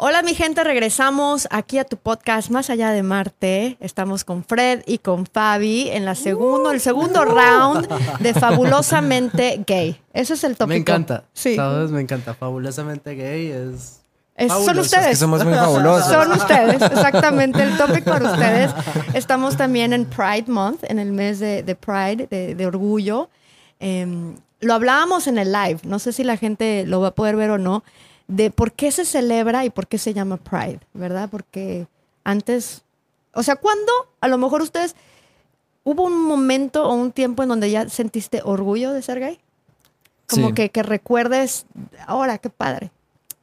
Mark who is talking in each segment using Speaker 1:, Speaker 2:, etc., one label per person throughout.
Speaker 1: Hola mi gente, regresamos aquí a tu podcast Más allá de Marte. Estamos con Fred y con Fabi en la segundo, el segundo round de Fabulosamente Gay. Ese es el tópico.
Speaker 2: Me encanta.
Speaker 1: Sí.
Speaker 2: ¿Sabes? Me encanta. Fabulosamente gay es...
Speaker 1: Es- son
Speaker 2: Fabuloso, es que
Speaker 1: ustedes.
Speaker 3: Que somos muy fabulosos.
Speaker 1: Son ustedes, exactamente. El tópico para ustedes. Estamos también en Pride Month, en el mes de, de Pride, de, de orgullo. Em, lo hablábamos en el live, no sé si la gente lo va a poder ver o no, de por qué se celebra y por qué se llama Pride, ¿verdad? Porque antes, o sea, ¿cuándo a lo mejor ustedes, hubo un momento o un tiempo en donde ya sentiste orgullo de ser gay? Como
Speaker 3: Sí.
Speaker 1: que, que recuerdes, ahora, qué padre.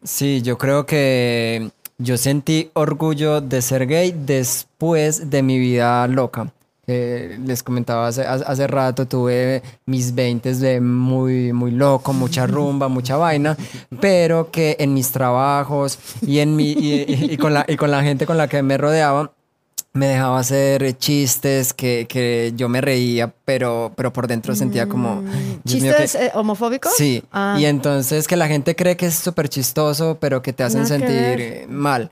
Speaker 3: Sí, yo creo que yo sentí orgullo de ser gay después de mi vida loca. Eh, les comentaba hace, hace rato, tuve mis 20 de muy, muy loco, mucha rumba, mucha vaina, pero que en mis trabajos y, en mi, y, y- y con la, y con la gente con la que me rodeaba, me dejaba hacer chistes que, que yo me reía, pero, pero por dentro sentía como... Mío,
Speaker 1: ¿Chistes
Speaker 3: que-
Speaker 1: eh, homofóbicos?
Speaker 3: Sí,
Speaker 1: Ah.
Speaker 3: y entonces que la gente cree que es súper chistoso, pero que te hacen sentir mal.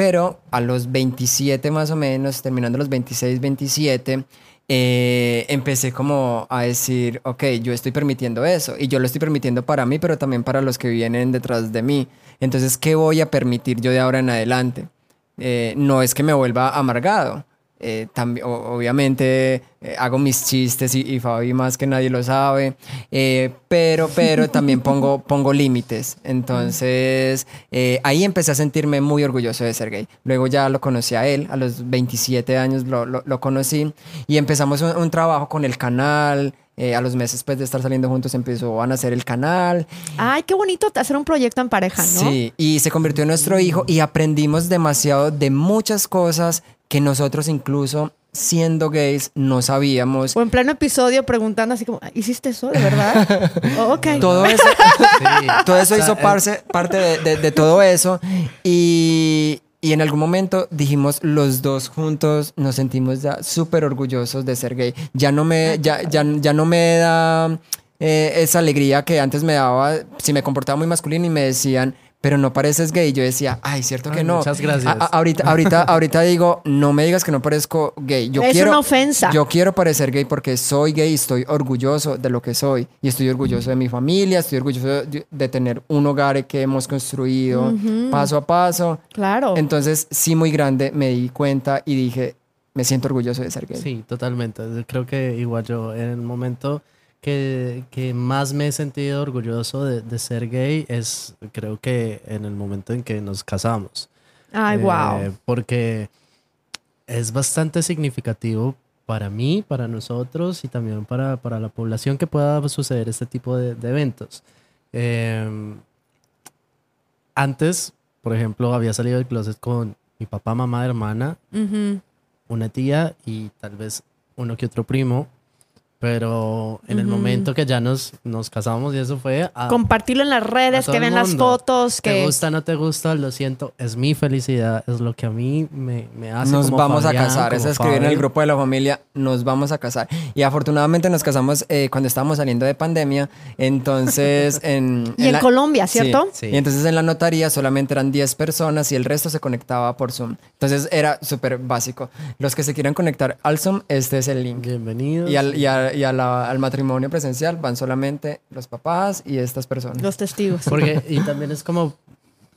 Speaker 3: Pero a los 27 más o menos, terminando los 26, 27, eh, empecé como a decir, ok, yo estoy permitiendo eso y yo lo estoy permitiendo para mí, pero también para los que vienen detrás de mí. Entonces, ¿qué voy a permitir yo de ahora en adelante? Eh, no es que me vuelva amargado. Eh, tambi- o- obviamente eh, hago mis chistes y, y Fabi más que nadie lo sabe, eh, pero, pero también pongo, pongo límites. Entonces eh, ahí empecé a sentirme muy orgulloso de ser gay. Luego ya lo conocí a él, a los 27 años lo, lo- lo conocí y empezamos un, un trabajo con el canal. eh, a los meses pues, de estar saliendo juntos empezó a nacer el canal
Speaker 1: Ay, qué bonito hacer un proyecto en pareja, ¿no?
Speaker 3: Sí, y se convirtió en nuestro hijo y aprendimos demasiado de muchas cosas que nosotros incluso siendo gays no sabíamos.
Speaker 1: O en pleno episodio preguntando así como, ¿hiciste eso de verdad? Oh, ok.
Speaker 3: Todo eso,
Speaker 2: Sí.
Speaker 3: todo eso
Speaker 2: O sea,
Speaker 3: hizo parce- parte de, de- de todo eso y, y en algún momento dijimos los dos juntos nos sentimos ya súper orgullosos de ser gay. Ya no me, ya, ya, ya no me da eh, esa alegría que antes me daba si me comportaba muy masculino y me decían pero no pareces gay. Yo decía, ay, cierto que
Speaker 2: Ay,
Speaker 3: no.
Speaker 2: muchas gracias.
Speaker 3: A- ahorita, ahorita, ahorita digo, no me digas que no parezco gay. Yo
Speaker 1: Es
Speaker 3: quiero,
Speaker 1: una ofensa.
Speaker 3: Yo quiero parecer gay porque soy gay y estoy orgulloso de lo que soy. Y estoy orgulloso de mi familia, estoy orgulloso de, de tener un hogar que hemos construido paso a paso.
Speaker 1: Claro.
Speaker 3: Entonces, sí, muy grande, me di cuenta y dije, me siento orgulloso de ser gay.
Speaker 2: Sí, totalmente. Creo que igual yo en el momento que, que más me he sentido orgulloso de, de ser gay es creo que en el momento en que nos casamos.
Speaker 1: Ay,
Speaker 2: Eh,
Speaker 1: wow.
Speaker 2: Porque es bastante significativo para mí, para nosotros y también para, para la población que pueda suceder este tipo de, de eventos. Eh, antes, por ejemplo, había salido del closet con mi papá, mamá, hermana, una tía y tal vez uno que otro primo. Pero en el momento que ya nos, nos casamos y eso fue a,
Speaker 1: Compartirlo en las redes, que ven las fotos,
Speaker 2: te
Speaker 1: que...
Speaker 2: gusta, no te gusta, lo siento, es mi felicidad, es lo que a mí me, me hace.
Speaker 3: Nos
Speaker 2: como
Speaker 3: vamos
Speaker 2: Fabián,
Speaker 3: a casar, es escribir en el grupo de la familia, nos vamos a casar. Y afortunadamente nos casamos eh, cuando estábamos saliendo de pandemia, entonces en...
Speaker 1: Y en
Speaker 3: la-
Speaker 1: Colombia, ¿cierto?
Speaker 2: Sí.
Speaker 3: Y entonces en la notaría solamente eran 10 personas y el resto se conectaba por Zoom. Entonces era súper básico. Los que se quieran conectar al Zoom, este es el link.
Speaker 2: Bienvenidos.
Speaker 3: Y, al, y a- y a la- al matrimonio presencial van solamente los papás y estas personas.
Speaker 1: Los testigos.
Speaker 2: Porque, y también es como,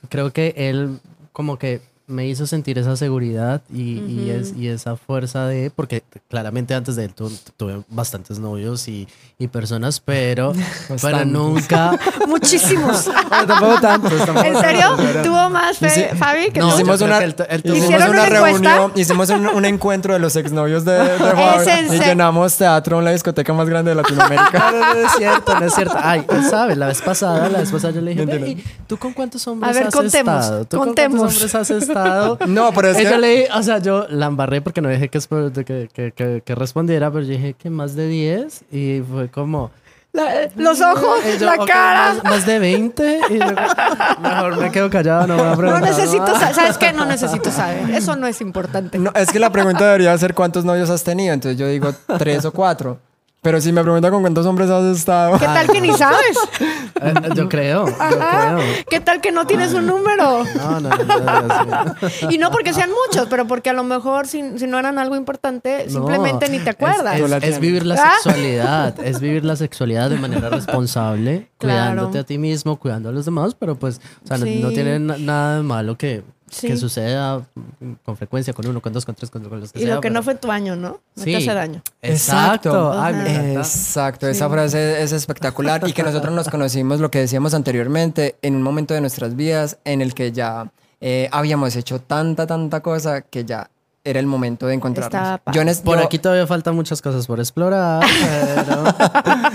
Speaker 2: creo que él como que me hizo sentir esa seguridad y, y es, y esa fuerza de, porque claramente antes de él tu- tuve bastantes novios y, y personas, pero, pero nunca...
Speaker 1: Muchísimos.
Speaker 3: No, tampoco tantos, tampoco
Speaker 1: ¿En serio?
Speaker 3: tantos,
Speaker 1: ¿Tuvo más fe, Fabi? Que
Speaker 2: No,
Speaker 1: tú?
Speaker 2: yo
Speaker 3: hicimos una,
Speaker 2: que él- él tuvo-
Speaker 3: hicimos
Speaker 1: ¿Hicieron
Speaker 3: una reunión, hicimos un, un encuentro de los exnovios de, de Juan
Speaker 1: ¿Es en
Speaker 3: y llenamos teatro en la discoteca más grande de Latinoamérica.
Speaker 2: No, no, no es cierto, no es cierto. Ay, él sabe, la vez pasada, la vez pasada yo le dije, "Ve, ¿y ¿tú con cuántos hombres
Speaker 1: A ver,
Speaker 2: has
Speaker 1: contemos,
Speaker 2: estado? ¿Tú
Speaker 1: contemos.
Speaker 2: con cuántos hombres has estado?
Speaker 3: No, pero es
Speaker 2: Ella
Speaker 3: que-
Speaker 2: le dije, o sea, yo la embarré porque no dejé que, espo- de que, que, que, que respondiera, pero yo dije que más de 10 y fue como...
Speaker 1: La- los ojos,
Speaker 2: y yo,
Speaker 1: la
Speaker 2: "Ok,
Speaker 1: cara.
Speaker 2: Más, más de 20 y yo, mejor me quedo callado, no me voy a
Speaker 1: No
Speaker 2: preguntar
Speaker 1: necesito
Speaker 2: más".
Speaker 1: saber. ¿Sabes qué? No necesito saber. Eso no es importante.
Speaker 3: No, es que la pregunta debería ser cuántos novios has tenido. Entonces yo digo tres o cuatro. Pero si me pregunta con cuántos hombres has estado.
Speaker 1: ¿Qué tal que ni sabes?
Speaker 2: Eh, yo creo, yo
Speaker 1: Ajá.
Speaker 2: creo.
Speaker 1: ¿Qué tal que no tienes un número?
Speaker 2: No, no, no, no, sí.
Speaker 1: Y no porque sean muchos, pero porque a lo mejor si, si no eran algo importante, simplemente
Speaker 2: No,
Speaker 1: ni te acuerdas.
Speaker 2: Es, vivir la
Speaker 1: ¿Ah?
Speaker 2: sexualidad, es vivir la sexualidad de manera responsable,
Speaker 1: Claro.
Speaker 2: cuidándote a ti mismo, cuidando a los demás, pero pues, o sea, no-
Speaker 1: Sí.
Speaker 2: no, tiene na- nada de malo que,
Speaker 1: Sí.
Speaker 2: que suceda con frecuencia, con uno, con dos, con tres, con, con los que
Speaker 1: y
Speaker 2: sea.
Speaker 1: lo que no fue tu año, ¿no? No te
Speaker 2: Sí.
Speaker 1: hace daño.
Speaker 2: Exacto.
Speaker 3: Exacto.
Speaker 2: Encanta.
Speaker 3: Exacto, esa frase es espectacular y que nosotros nos conocimos, lo que decíamos anteriormente, en un momento de nuestras vidas en el que ya eh, habíamos hecho tanta, tanta cosa que ya era el momento de encontrarnos. Yo en
Speaker 2: Por
Speaker 3: yo-
Speaker 2: aquí todavía faltan muchas cosas por explorar, pero...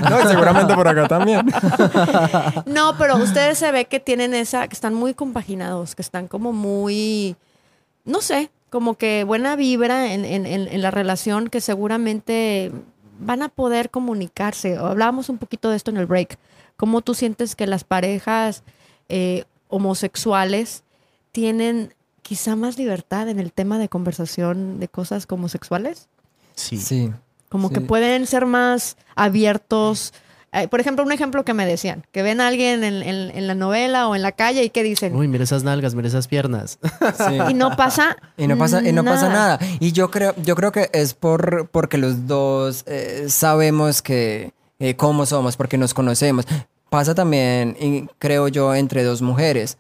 Speaker 3: No, y seguramente por acá también.
Speaker 1: No, pero ustedes se ve que tienen esa, que están muy compaginados, que están como muy, no sé, como que buena vibra en, en- en- en la relación que seguramente van a poder comunicarse. Hablábamos un poquito de esto en el break. ¿Cómo tú sientes que las parejas eh, homosexuales tienen quizá más libertad en el tema de conversación de cosas como sexuales?
Speaker 2: Sí.
Speaker 3: Sí.
Speaker 1: Como que pueden ser más abiertos. Eh, por ejemplo, un ejemplo que me decían, que ven a alguien en, en- en la novela o en la calle y que dicen,
Speaker 2: Uy, mira esas nalgas, mira esas piernas.
Speaker 3: sí.
Speaker 1: y no pasa
Speaker 3: Y no pasa, y no pasa nada. Y yo creo, yo creo que es por porque los dos eh, sabemos que eh, cómo somos, porque nos conocemos. Pasa también, y creo yo, entre dos mujeres.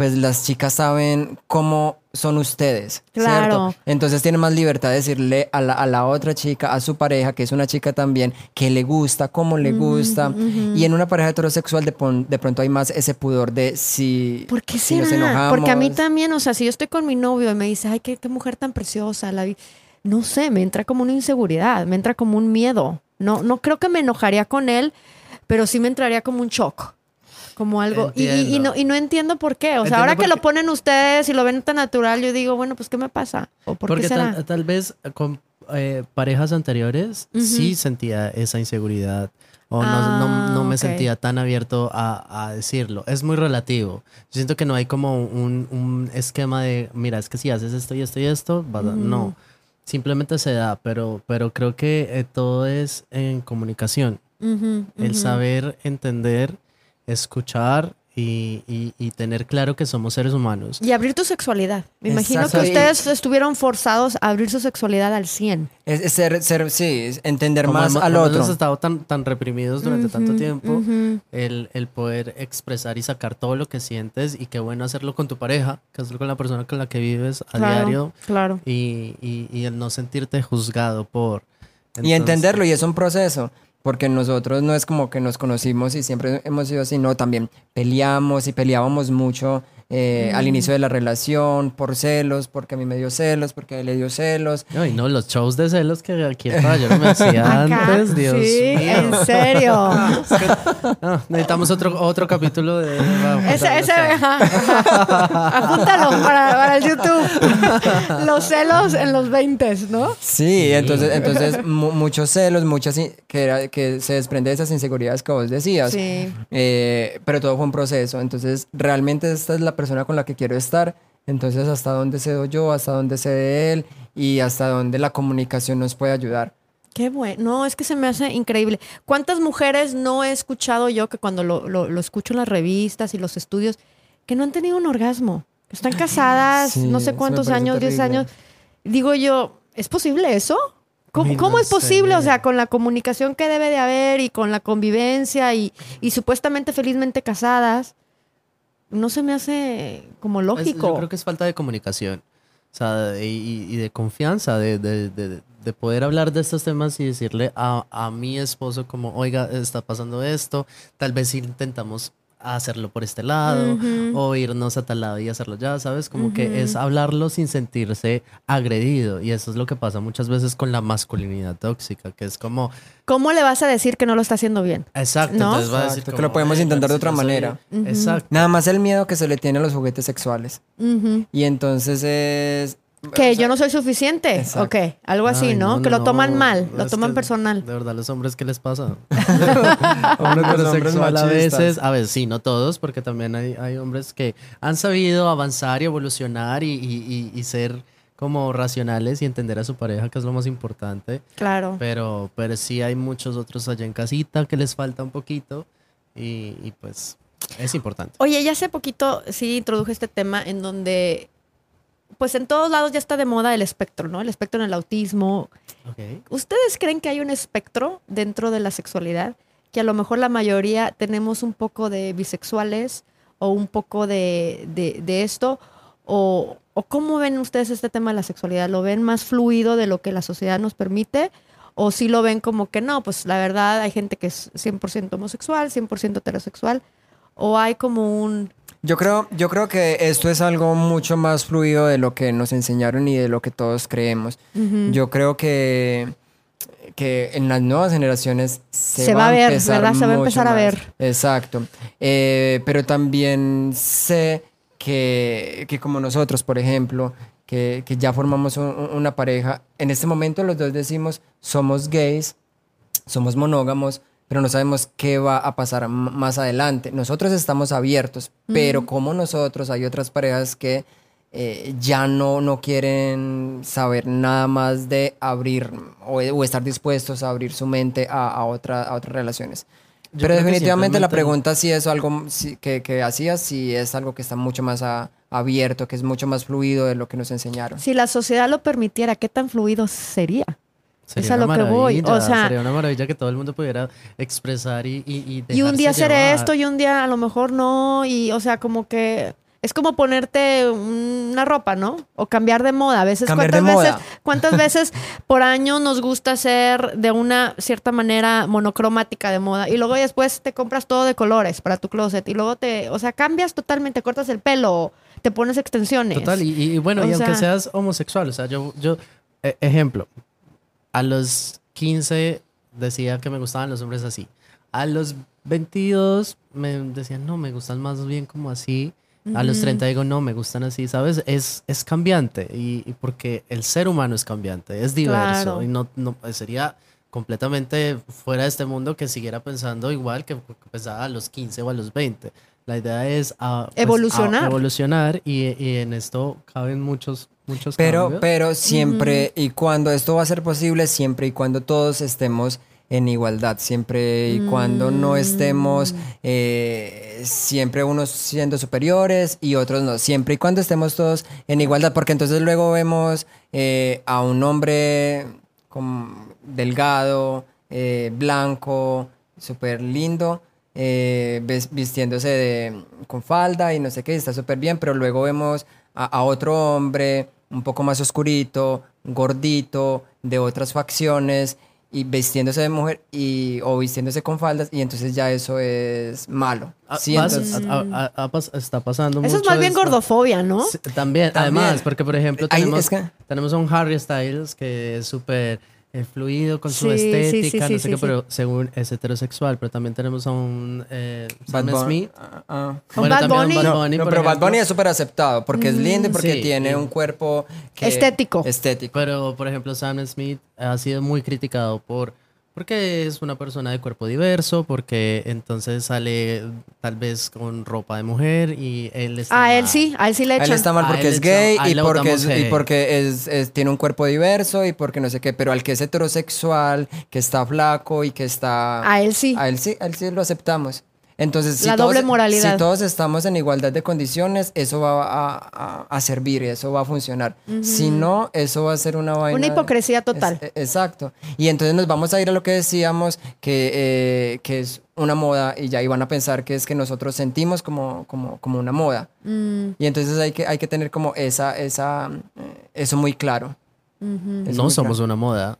Speaker 3: Pues las chicas saben cómo son ustedes,
Speaker 1: Claro.
Speaker 3: ¿cierto? Entonces tienen más libertad de decirle a la, a la otra chica, a su pareja, que es una chica también, que le gusta, cómo le gusta. Y en una pareja heterosexual de, pon- de pronto hay más ese pudor de si,
Speaker 1: ¿Por qué
Speaker 3: si nos enojamos.
Speaker 1: Porque a mí también, o sea, si yo estoy con mi novio y me dice, ay, qué, qué mujer tan preciosa, la vi-", no sé, me entra como una inseguridad, me entra como un miedo. No, no creo que me enojaría con él, pero sí me entraría como un shock. Como algo. Y, y- no, y no entiendo por qué. O sea,
Speaker 2: Entiendo
Speaker 1: ahora que lo ponen ustedes y lo ven tan natural, yo digo, bueno, pues ¿qué me pasa? ¿O por
Speaker 2: Porque
Speaker 1: qué será?
Speaker 2: tal, tal vez con eh, parejas anteriores sí sentía esa inseguridad. O no,
Speaker 1: Ah,
Speaker 2: no, no me
Speaker 1: ok.
Speaker 2: sentía tan abierto a, a decirlo. Es muy relativo. Yo siento que no hay como un, un esquema de, mira, es que si haces esto y esto y esto, vas a-". no. Simplemente se da, pero, pero creo que eh, todo es en comunicación.
Speaker 1: Ujú,
Speaker 2: El
Speaker 1: ujú.
Speaker 2: saber entender, escuchar y, y- y tener claro que somos seres humanos.
Speaker 1: Y abrir tu sexualidad. Me imagino que ustedes estuvieron forzados a abrir su sexualidad al 100.
Speaker 3: Es, es ser, ser, sí, es entender
Speaker 2: Como
Speaker 3: más
Speaker 2: hemos-
Speaker 3: al
Speaker 2: como
Speaker 3: otro.
Speaker 2: hemos estado tan, tan reprimidos durante tanto
Speaker 1: Ujú,
Speaker 2: tiempo,
Speaker 1: ujú.
Speaker 2: el, el poder expresar y sacar todo lo que sientes y qué bueno hacerlo con tu pareja, que hacerlo con la persona con la que vives a
Speaker 1: Claro,
Speaker 2: diario
Speaker 1: Claro.
Speaker 2: y, y- y el no sentirte juzgado por...
Speaker 3: Y entenderlo, y es un proceso, porque nosotros no es como que nos conocimos y siempre hemos sido así, no, también peleamos y peleábamos mucho eh, al inicio de la relación por celos, porque a mí me dio celos, porque a él le dio celos.
Speaker 2: Ay, no, los shows de celos que aquí el caballero me hacía antes, Dios
Speaker 1: sí,
Speaker 2: mío.
Speaker 1: en serio.
Speaker 2: Necesitamos otro, otro capítulo de... para
Speaker 1: Ese, ese,
Speaker 2: esta-
Speaker 1: ajá. apúntalo para, para el YouTube. Los celos en los 20, ¿no?
Speaker 3: Sí, entonces, entonces mu- muchos celos, muchas in- que, era, que se desprende de esas inseguridades que vos decías.
Speaker 1: Sí.
Speaker 3: Eh, pero todo fue un proceso. Entonces, realmente esta es la persona con la que quiero estar. Entonces, hasta dónde cedo yo, hasta dónde cede él y hasta dónde la comunicación nos puede ayudar.
Speaker 1: Qué bueno. No, es que se me hace increíble. ¿Cuántas mujeres no he escuchado yo que cuando lo, lo- lo escucho en las revistas y los estudios, que no han tenido un orgasmo? Están casadas,
Speaker 3: Sí,
Speaker 1: no sé cuántos años, 10
Speaker 3: terrible.
Speaker 1: años. Digo yo, ¿es posible eso? ¿Cómo, cómo
Speaker 2: no
Speaker 1: es posible?
Speaker 2: sé.
Speaker 1: O sea, con la comunicación que debe de haber y con la convivencia y, y supuestamente felizmente casadas, no se me hace como
Speaker 2: Es-
Speaker 1: lógico.
Speaker 2: yo creo que es falta de comunicación. O sea, y de confianza, de, de- de- de poder hablar de estos temas y decirle a, a mi esposo como, oiga, está pasando esto, tal vez intentamos hacerlo por este lado o irnos a tal lado y hacerlo ya, ¿sabes? Como que es hablarlo sin sentirse agredido y eso es lo que pasa muchas veces con la masculinidad tóxica, que es como,
Speaker 1: ¿Cómo le vas a decir que no lo está haciendo bien?
Speaker 2: exacto,
Speaker 1: ¿No?
Speaker 2: entonces va a decir
Speaker 3: que lo podemos
Speaker 2: "Ay,
Speaker 3: intentar de otra
Speaker 2: si yo soy-".
Speaker 3: manera.
Speaker 2: Exacto.
Speaker 3: Nada más el miedo que se le tiene a los juguetes sexuales. Y entonces es...
Speaker 1: Que yo no soy suficiente.
Speaker 3: Exacto.
Speaker 1: Ok, algo así,
Speaker 2: Ay,
Speaker 1: ¿no? Que lo toman
Speaker 2: no,
Speaker 1: mal, lo
Speaker 2: es
Speaker 1: toman personal.
Speaker 2: De verdad, los hombres, ¿qué les pasa?
Speaker 3: Hombres,
Speaker 2: heterosexual a veces, a veces sí, no todos, porque también hay, hay hombres que han sabido avanzar y evolucionar y, y- y- y ser como racionales y entender a su pareja, que es lo más importante.
Speaker 1: Claro.
Speaker 2: Pero, pero sí hay muchos otros allá en casita que les falta un poquito y, y pues es importante.
Speaker 1: Oye, ya hace poquito sí introduje este tema en donde, pues en todos lados ya está de moda el espectro, ¿no? El espectro en el autismo. ¿Ustedes creen que hay un espectro dentro de la sexualidad? Que a lo mejor la mayoría tenemos un poco de bisexuales o un poco de, de- de esto. O, ¿O cómo ven ustedes este tema de la sexualidad? ¿Lo ven más fluido de lo que la sociedad nos permite? ¿O sí lo ven como que no? Pues la verdad hay gente que es 100% homosexual, 100% heterosexual. ¿O hay como un...
Speaker 3: Yo creo, yo creo que esto es algo mucho más fluido de lo que nos enseñaron y de lo que todos creemos.
Speaker 1: Ujú.
Speaker 3: Yo creo que, que en las nuevas generaciones se,
Speaker 1: Se va a ver,
Speaker 3: empezar
Speaker 1: ¿verdad? Se va a empezar a
Speaker 3: más.
Speaker 1: ver.
Speaker 3: Exacto. Eh, pero también sé que, que como nosotros, por ejemplo, que, que ya formamos un- una pareja, en este momento los dos decimos somos gays, somos monógamos, pero no sabemos qué va a pasar más adelante. Nosotros estamos abiertos, pero como nosotros hay otras parejas que eh, ya no, no quieren saber nada más de abrir o, o estar dispuestos a abrir su mente a, a, otra- a otras relaciones.
Speaker 2: Yo
Speaker 3: pero definitivamente la pregunta si es algo si- que, que hacías, si es algo que está mucho más a- abierto, que es mucho más fluido de lo que nos enseñaron.
Speaker 1: Si la sociedad lo permitiera, ¿qué tan fluido sería?
Speaker 2: Sería
Speaker 1: Es a lo que voy, o sea-
Speaker 2: sería una maravilla que todo el mundo pudiera expresar y y, y
Speaker 1: Y un día hacer
Speaker 2: llevar.
Speaker 1: esto y un día a lo mejor no. Y, o sea, como que es como ponerte una ropa, ¿no? O cambiar de moda. A veces,
Speaker 3: Cambiar
Speaker 1: ¿cuántas
Speaker 3: de
Speaker 1: veces,
Speaker 3: moda.
Speaker 1: cuántas veces por año nos gusta ser de una cierta manera monocromática de moda? Y luego después te compras todo de colores para tu closet. Y luego te, o sea, cambias totalmente, cortas el pelo, te pones extensiones.
Speaker 2: Total, y, y bueno,
Speaker 1: O
Speaker 2: y aunque
Speaker 1: sea-
Speaker 2: seas homosexual, o sea, yo, yo, e- ejemplo, a los 15 decía que me gustaban los hombres así. A los 22 me decían, no, me gustan más bien como así. A los 30 digo, no, me gustan así, ¿sabes? Es, es cambiante y, y porque el ser humano es cambiante, es diverso
Speaker 1: Claro.
Speaker 2: y no, no sería completamente fuera de este mundo que siguiera pensando igual que pensaba a los 15 o a los 20. La idea es ah, pues,
Speaker 1: Evolucionar.
Speaker 2: evolucionar y, y en esto caben muchos, muchos
Speaker 3: Pero,
Speaker 2: cambios.
Speaker 3: pero siempre y cuando esto va a ser posible, siempre y cuando todos estemos en igualdad, siempre y cuando no estemos eh, siempre unos siendo superiores y otros no, siempre y cuando estemos todos en igualdad, porque entonces luego vemos eh, a un hombre como delgado, eh, blanco, súper lindo, eh, vistiéndose de- con falda y no sé qué, está súper bien, pero luego vemos a, a otro hombre un poco más oscurito, gordito, de otras facciones y vistiéndose de mujer y, o vistiéndose con faldas y entonces ya eso es malo.
Speaker 2: Ah,
Speaker 3: Sí, entonces-
Speaker 2: a- a- a- pas- está pasando
Speaker 1: Eso es
Speaker 2: mucho
Speaker 1: más bien gordofobia, ¿no?
Speaker 2: Sí, también,
Speaker 3: También.
Speaker 2: además, porque por ejemplo
Speaker 3: Ay,
Speaker 2: tenemos,
Speaker 3: es que-
Speaker 2: tenemos a un Harry Styles que es súper eh, fluido con su
Speaker 1: Sí,
Speaker 2: estética,
Speaker 1: sí,
Speaker 2: no sé
Speaker 1: sí,
Speaker 2: qué,
Speaker 1: sí.
Speaker 2: pero según es heterosexual, pero también tenemos a un eh,
Speaker 3: Bad
Speaker 2: Sam Smith.
Speaker 3: ah, ah.
Speaker 1: ¿Un Bad
Speaker 2: también
Speaker 1: Bunny?
Speaker 2: Bad
Speaker 3: No,
Speaker 2: Bunny,
Speaker 3: no,
Speaker 2: por
Speaker 3: pero Bad
Speaker 2: ejemplo.
Speaker 3: Bunny es súper aceptado porque es lindo y porque
Speaker 2: Sí,
Speaker 3: tiene un cuerpo que-
Speaker 1: Estético.
Speaker 3: Estético.
Speaker 2: Pero, por ejemplo, Sam Smith ha sido muy criticado por porque es una persona de cuerpo diverso, porque entonces sale tal vez con ropa de mujer y él está
Speaker 1: A él
Speaker 2: mal.
Speaker 1: sí, a él sí le
Speaker 3: A él
Speaker 1: echan.
Speaker 3: está mal
Speaker 2: A
Speaker 3: porque
Speaker 2: él
Speaker 3: es
Speaker 2: le
Speaker 3: gay
Speaker 2: a
Speaker 3: y
Speaker 2: le
Speaker 3: porque, es,
Speaker 2: votamos
Speaker 3: y porque es, es- tiene un cuerpo diverso y porque no sé qué, pero al que es heterosexual, que está flaco y que está...
Speaker 1: A él sí.
Speaker 3: A él sí, a él sí lo aceptamos. Entonces, si
Speaker 1: La
Speaker 3: todos,
Speaker 1: doble moralidad.
Speaker 3: si todos estamos en igualdad de condiciones, eso va a, a- a servir y eso va a funcionar. Si no, eso va a ser una vaina...
Speaker 1: Una hipocresía total.
Speaker 3: Es- exacto. Y entonces nos vamos a ir a lo que decíamos, que, eh, que es una moda y ya iban a pensar que es que nosotros sentimos como, como, como una moda.
Speaker 1: Mm,
Speaker 3: Y entonces hay que, hay que tener como esa, esa, eh, eso muy claro. Eso
Speaker 2: No
Speaker 3: muy
Speaker 2: somos
Speaker 3: claro.
Speaker 2: una moda.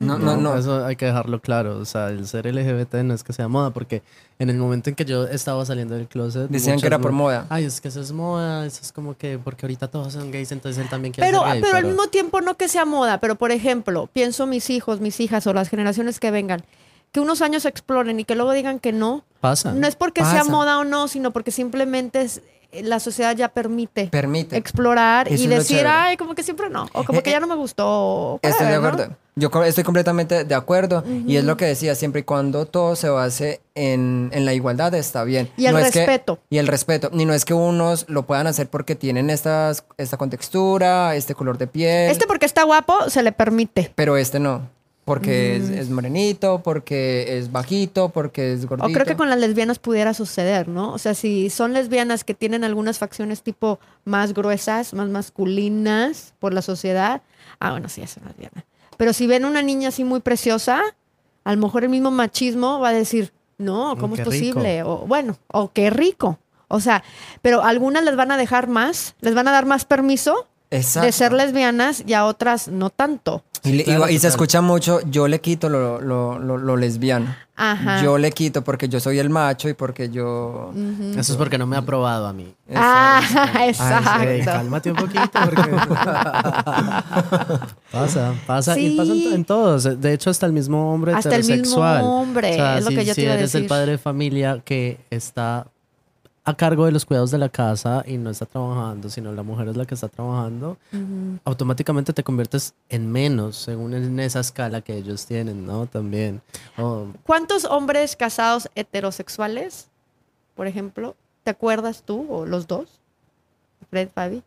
Speaker 3: No, no, no.
Speaker 2: Eso hay que dejarlo claro. O sea, el ser LGBT no es que sea moda, porque en el momento en que yo estaba saliendo del closet.
Speaker 3: Decían que era por moda.
Speaker 2: Ay, es que eso es moda. Eso es como que. Porque ahorita todos son gays, entonces él también quiere
Speaker 1: Pero,
Speaker 2: ser gay.
Speaker 1: pero al mismo tiempo no que sea moda, pero por ejemplo, pienso mis hijos, mis hijas o las generaciones que vengan, que unos años exploren y que luego digan que no.
Speaker 2: Pasa.
Speaker 1: No es porque sea moda o no, sino porque simplemente es- la sociedad ya permite
Speaker 3: Permite.
Speaker 1: explorar
Speaker 3: Eso
Speaker 1: y decir, ay, como que siempre no, o como
Speaker 3: Eh,
Speaker 1: que ya no me gustó.
Speaker 3: Estoy de
Speaker 1: ¿no?
Speaker 3: Yo estoy completamente de acuerdo y es lo que decía, siempre y cuando todo se base en, en la igualdad está bien.
Speaker 1: Y el
Speaker 3: es que-
Speaker 1: respeto.
Speaker 3: y el respeto. Y no es que unos lo puedan hacer porque tienen estas, esta contextura, este color de piel,
Speaker 1: Este porque está guapo, se le permite.
Speaker 3: pero este no. Porque es, es morenito, porque es bajito, porque es gordito.
Speaker 1: O creo que con las lesbianas pudiera suceder, ¿no? O sea, si son lesbianas que tienen algunas facciones tipo más gruesas, más masculinas por la sociedad, ah, bueno, sí, es una lesbiana. Pero si ven una niña así muy preciosa, a lo mejor el mismo machismo va a decir, no, ¿cómo
Speaker 2: Mm,
Speaker 1: es
Speaker 2: rico.
Speaker 1: posible? O bueno, o qué rico. O sea, pero algunas les van a dejar más, les van a dar más permiso
Speaker 3: Exacto.
Speaker 1: de ser lesbianas y a otras no tanto.
Speaker 3: Y, le-
Speaker 2: claro,
Speaker 3: y- y se escucha mucho, yo le quito lo, lo- lo- lo lesbiano.
Speaker 1: Ajá.
Speaker 3: Yo le quito porque yo soy el macho y porque yo...
Speaker 2: Eso es porque no me ha probado a mí.
Speaker 1: Ah,
Speaker 2: Ey,
Speaker 1: exacto.
Speaker 2: cálmate un poquito porque pasa, pasa y pasa en, todos. De hecho, hasta el mismo hombre
Speaker 1: Hasta el mismo
Speaker 2: heterosexual.
Speaker 1: hombre, es lo que yo te
Speaker 2: si
Speaker 1: iba a
Speaker 2: eres
Speaker 1: decir.
Speaker 2: el padre de familia que está a cargo de los cuidados de la casa y no está trabajando, sino la mujer es la que está trabajando, automáticamente te conviertes en menos según en esa escala que ellos tienen, ¿no? También. Oh,
Speaker 1: ¿Cuántos hombres casados heterosexuales, por ejemplo, te acuerdas tú o los dos, Fred, Fabi,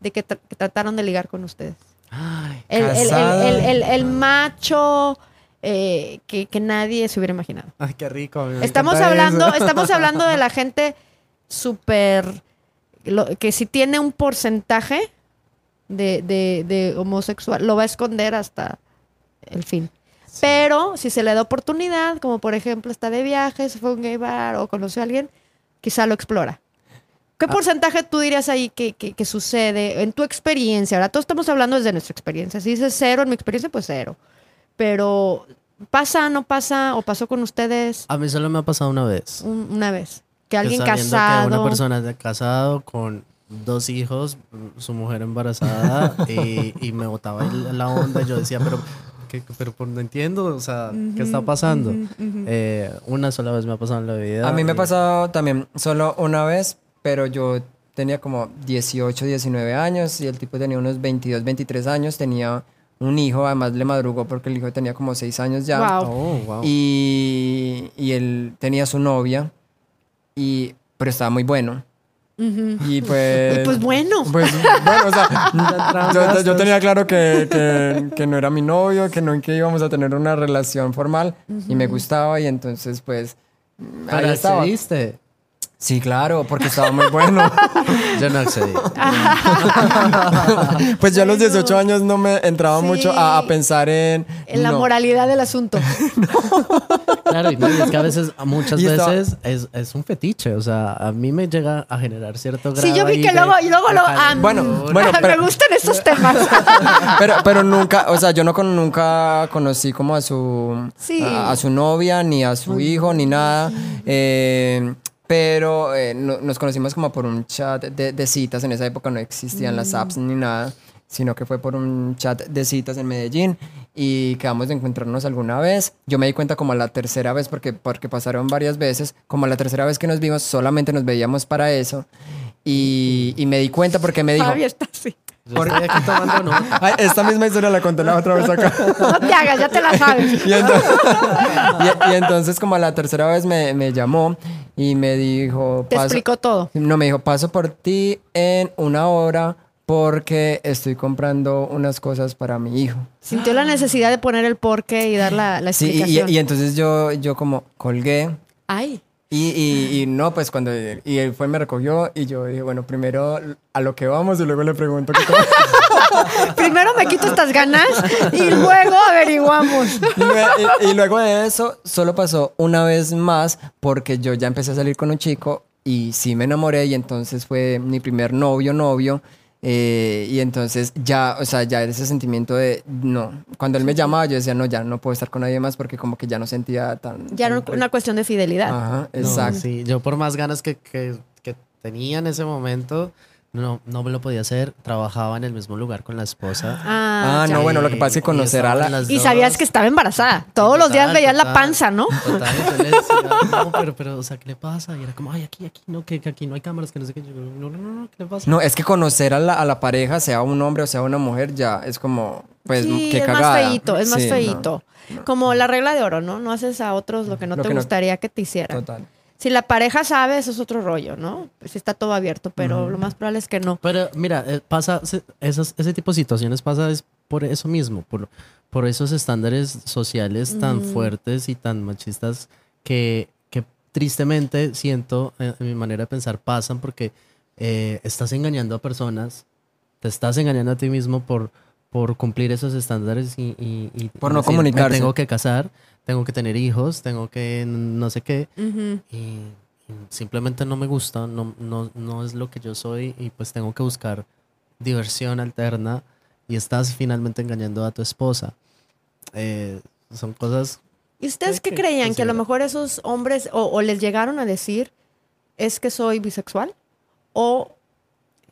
Speaker 1: de que, tra- que trataron de ligar con ustedes?
Speaker 2: ay,
Speaker 1: El, el- el- el- macho eh, que, que nadie se hubiera imaginado.
Speaker 2: ay, qué rico.
Speaker 1: Estamos hablando,
Speaker 2: eso.
Speaker 1: estamos hablando de la gente súper, lo- que si tiene un porcentaje de, de- de homosexual, lo va a esconder hasta el fin. Pero si se le da oportunidad, como por ejemplo está de viaje, se fue a un gay bar o conoció a alguien, quizá lo explora. ¿Qué porcentaje tú dirías ahí que, que- que sucede en tu experiencia? Ahora, todos estamos hablando desde nuestra experiencia. Si dices cero en mi experiencia, pues cero. Pero, ¿pasa, no pasa? ¿O pasó con ustedes
Speaker 2: A mí solo me ha pasado una vez.
Speaker 1: un- una vez? Que alguien
Speaker 2: sabiendo
Speaker 1: casado.
Speaker 2: Que una persona de- casado con dos hijos, su mujer embarazada, y, y me botaba la onda. Yo decía, pero, ¿qué- pero no entiendo, o sea, ¿qué está pasando? Eh, una sola vez me ha pasado en la vida.
Speaker 3: A mí me ha
Speaker 2: y-
Speaker 3: pasado también solo una vez, pero yo tenía como 18, 19 años y el tipo tenía unos 22, 23 años, tenía un hijo, además le madrugó porque el hijo tenía como 6 años ya.
Speaker 1: Guau.
Speaker 2: Oh, wow.
Speaker 3: Y, y él tenía su novia, y, pero estaba muy bueno. Y pues...
Speaker 1: Pues bueno.
Speaker 3: Pues bueno, o sea, yo, tenía claro que, que- que no era mi novio, que no que íbamos a tener una relación formal y me gustaba y entonces pues ahí
Speaker 2: Pero
Speaker 3: estaba.
Speaker 2: accediste.
Speaker 3: Sí, claro, porque estaba muy bueno.
Speaker 2: Yo no accedí.
Speaker 3: pues yo a los 18 años no me entraba
Speaker 1: Sí.
Speaker 3: mucho a, a pensar en...
Speaker 1: En la
Speaker 3: no.
Speaker 1: moralidad del asunto.
Speaker 2: Claro, y es que a veces, muchas veces es, es un fetiche. O sea, a mí me llega a generar cierto grado.
Speaker 1: Sí, yo vi que
Speaker 2: de-
Speaker 1: luego, y
Speaker 2: calentura.
Speaker 3: Bueno,
Speaker 1: me gustan estos temas.
Speaker 3: pero, pero nunca, o sea, yo no con, nunca conocí como a su,
Speaker 1: Sí.
Speaker 3: a, a su novia, ni a su hijo, ni nada. Eh, pero eh, no- nos conocimos como por un chat de, de citas. En esa época no existían las apps ni nada, sino que fue por un chat de citas en Medellín y quedamos de encontrarnos alguna vez. Yo me di cuenta como a la tercera vez, porque, porque pasaron varias veces, como a la tercera vez que nos vimos, solamente nos veíamos para eso. Y, y me di cuenta porque me dijo...
Speaker 1: Fabi está así.
Speaker 2: Estoy aquí tomando, ¿no?
Speaker 3: Ay, esta misma historia la conté la otra vez acá.
Speaker 1: No te hagas, ya te la sabes.
Speaker 3: Y entonces, y- y entonces como a la tercera vez me, me llamó y me dijo...
Speaker 1: Te explicó todo.
Speaker 3: No, me dijo, paso por ti en una hora porque estoy comprando unas cosas para mi hijo.
Speaker 1: Sintió la necesidad de poner el porqué y dar la, la
Speaker 3: Sí, y,
Speaker 1: explicación.
Speaker 3: y- entonces yo, yo como colgué
Speaker 1: Ay,
Speaker 3: y, y- y no, pues cuando... Y él fue, me recogió y yo dije, bueno, primero a lo que vamos y luego le pregunto qué
Speaker 1: primero me quito estas ganas y luego averiguamos.
Speaker 3: Y- y luego de eso, solo pasó una vez más porque yo ya empecé a salir con un chico y sí me enamoré y entonces fue mi primer novio, novio. Eh, y entonces ya, o sea, ya era ese sentimiento de no. Cuando él me llamaba, yo decía, no, ya no puedo estar con nadie más porque como que ya no sentía tan.
Speaker 1: Ya no
Speaker 3: tan-
Speaker 1: una cuestión de fidelidad.
Speaker 3: Ajá,
Speaker 2: No,
Speaker 3: exacto.
Speaker 2: sí, yo por más ganas que, que, que tenía en ese momento, no, no me lo podía hacer. Trabajaba en el mismo lugar con la esposa.
Speaker 3: Ah,
Speaker 1: ya.
Speaker 3: no, bueno, lo que pasa es que conocer a la-
Speaker 1: Y sabías que estaba embarazada. Todos los días
Speaker 2: Total,
Speaker 1: veías la panza, ¿no?
Speaker 2: Total, no, pero, pero, o sea, ¿qué le pasa? Y era como, ay, aquí, aquí, no, que, que aquí no hay cámaras, que no sé qué. Yo, no, no, no, no, ¿qué le pasa?
Speaker 3: No, es que conocer a la, a la pareja, sea un hombre o sea una mujer, ya es como pues
Speaker 1: sí,
Speaker 3: qué
Speaker 1: es
Speaker 3: cagada.
Speaker 1: más feíto, es más
Speaker 3: Sí, no,
Speaker 1: feíto. Como la regla de oro, ¿no? No haces a otros lo que no
Speaker 3: Lo
Speaker 1: te
Speaker 3: que no-
Speaker 1: gustaría que te hicieran.
Speaker 3: Total.
Speaker 1: Si la pareja sabe, eso es otro rollo, ¿no? Pues está todo abierto, pero lo más probable es que no.
Speaker 2: Pero mira, eh, pasa, esas, ese tipo de situaciones pasa es por eso mismo, por, por esos estándares sociales tan fuertes y tan machistas que, que tristemente siento, eh, en mi manera de pensar, pasan porque eh, estás engañando a personas, te estás engañando a ti mismo por, por cumplir esos estándares y, y- y
Speaker 3: Por no
Speaker 2: decir, "Me
Speaker 3: comunicarse".
Speaker 2: tengo que casar, tengo que tener hijos, tengo que no sé qué. Y, y simplemente no me gusta, no, no, no es lo que yo soy y pues tengo que buscar diversión alterna y estás finalmente engañando a tu esposa. Eh, son cosas...
Speaker 1: ¿Y ustedes qué
Speaker 2: que
Speaker 1: creían? ¿Que a lo mejor esos hombres o, o les llegaron a decir es que soy bisexual? ¿O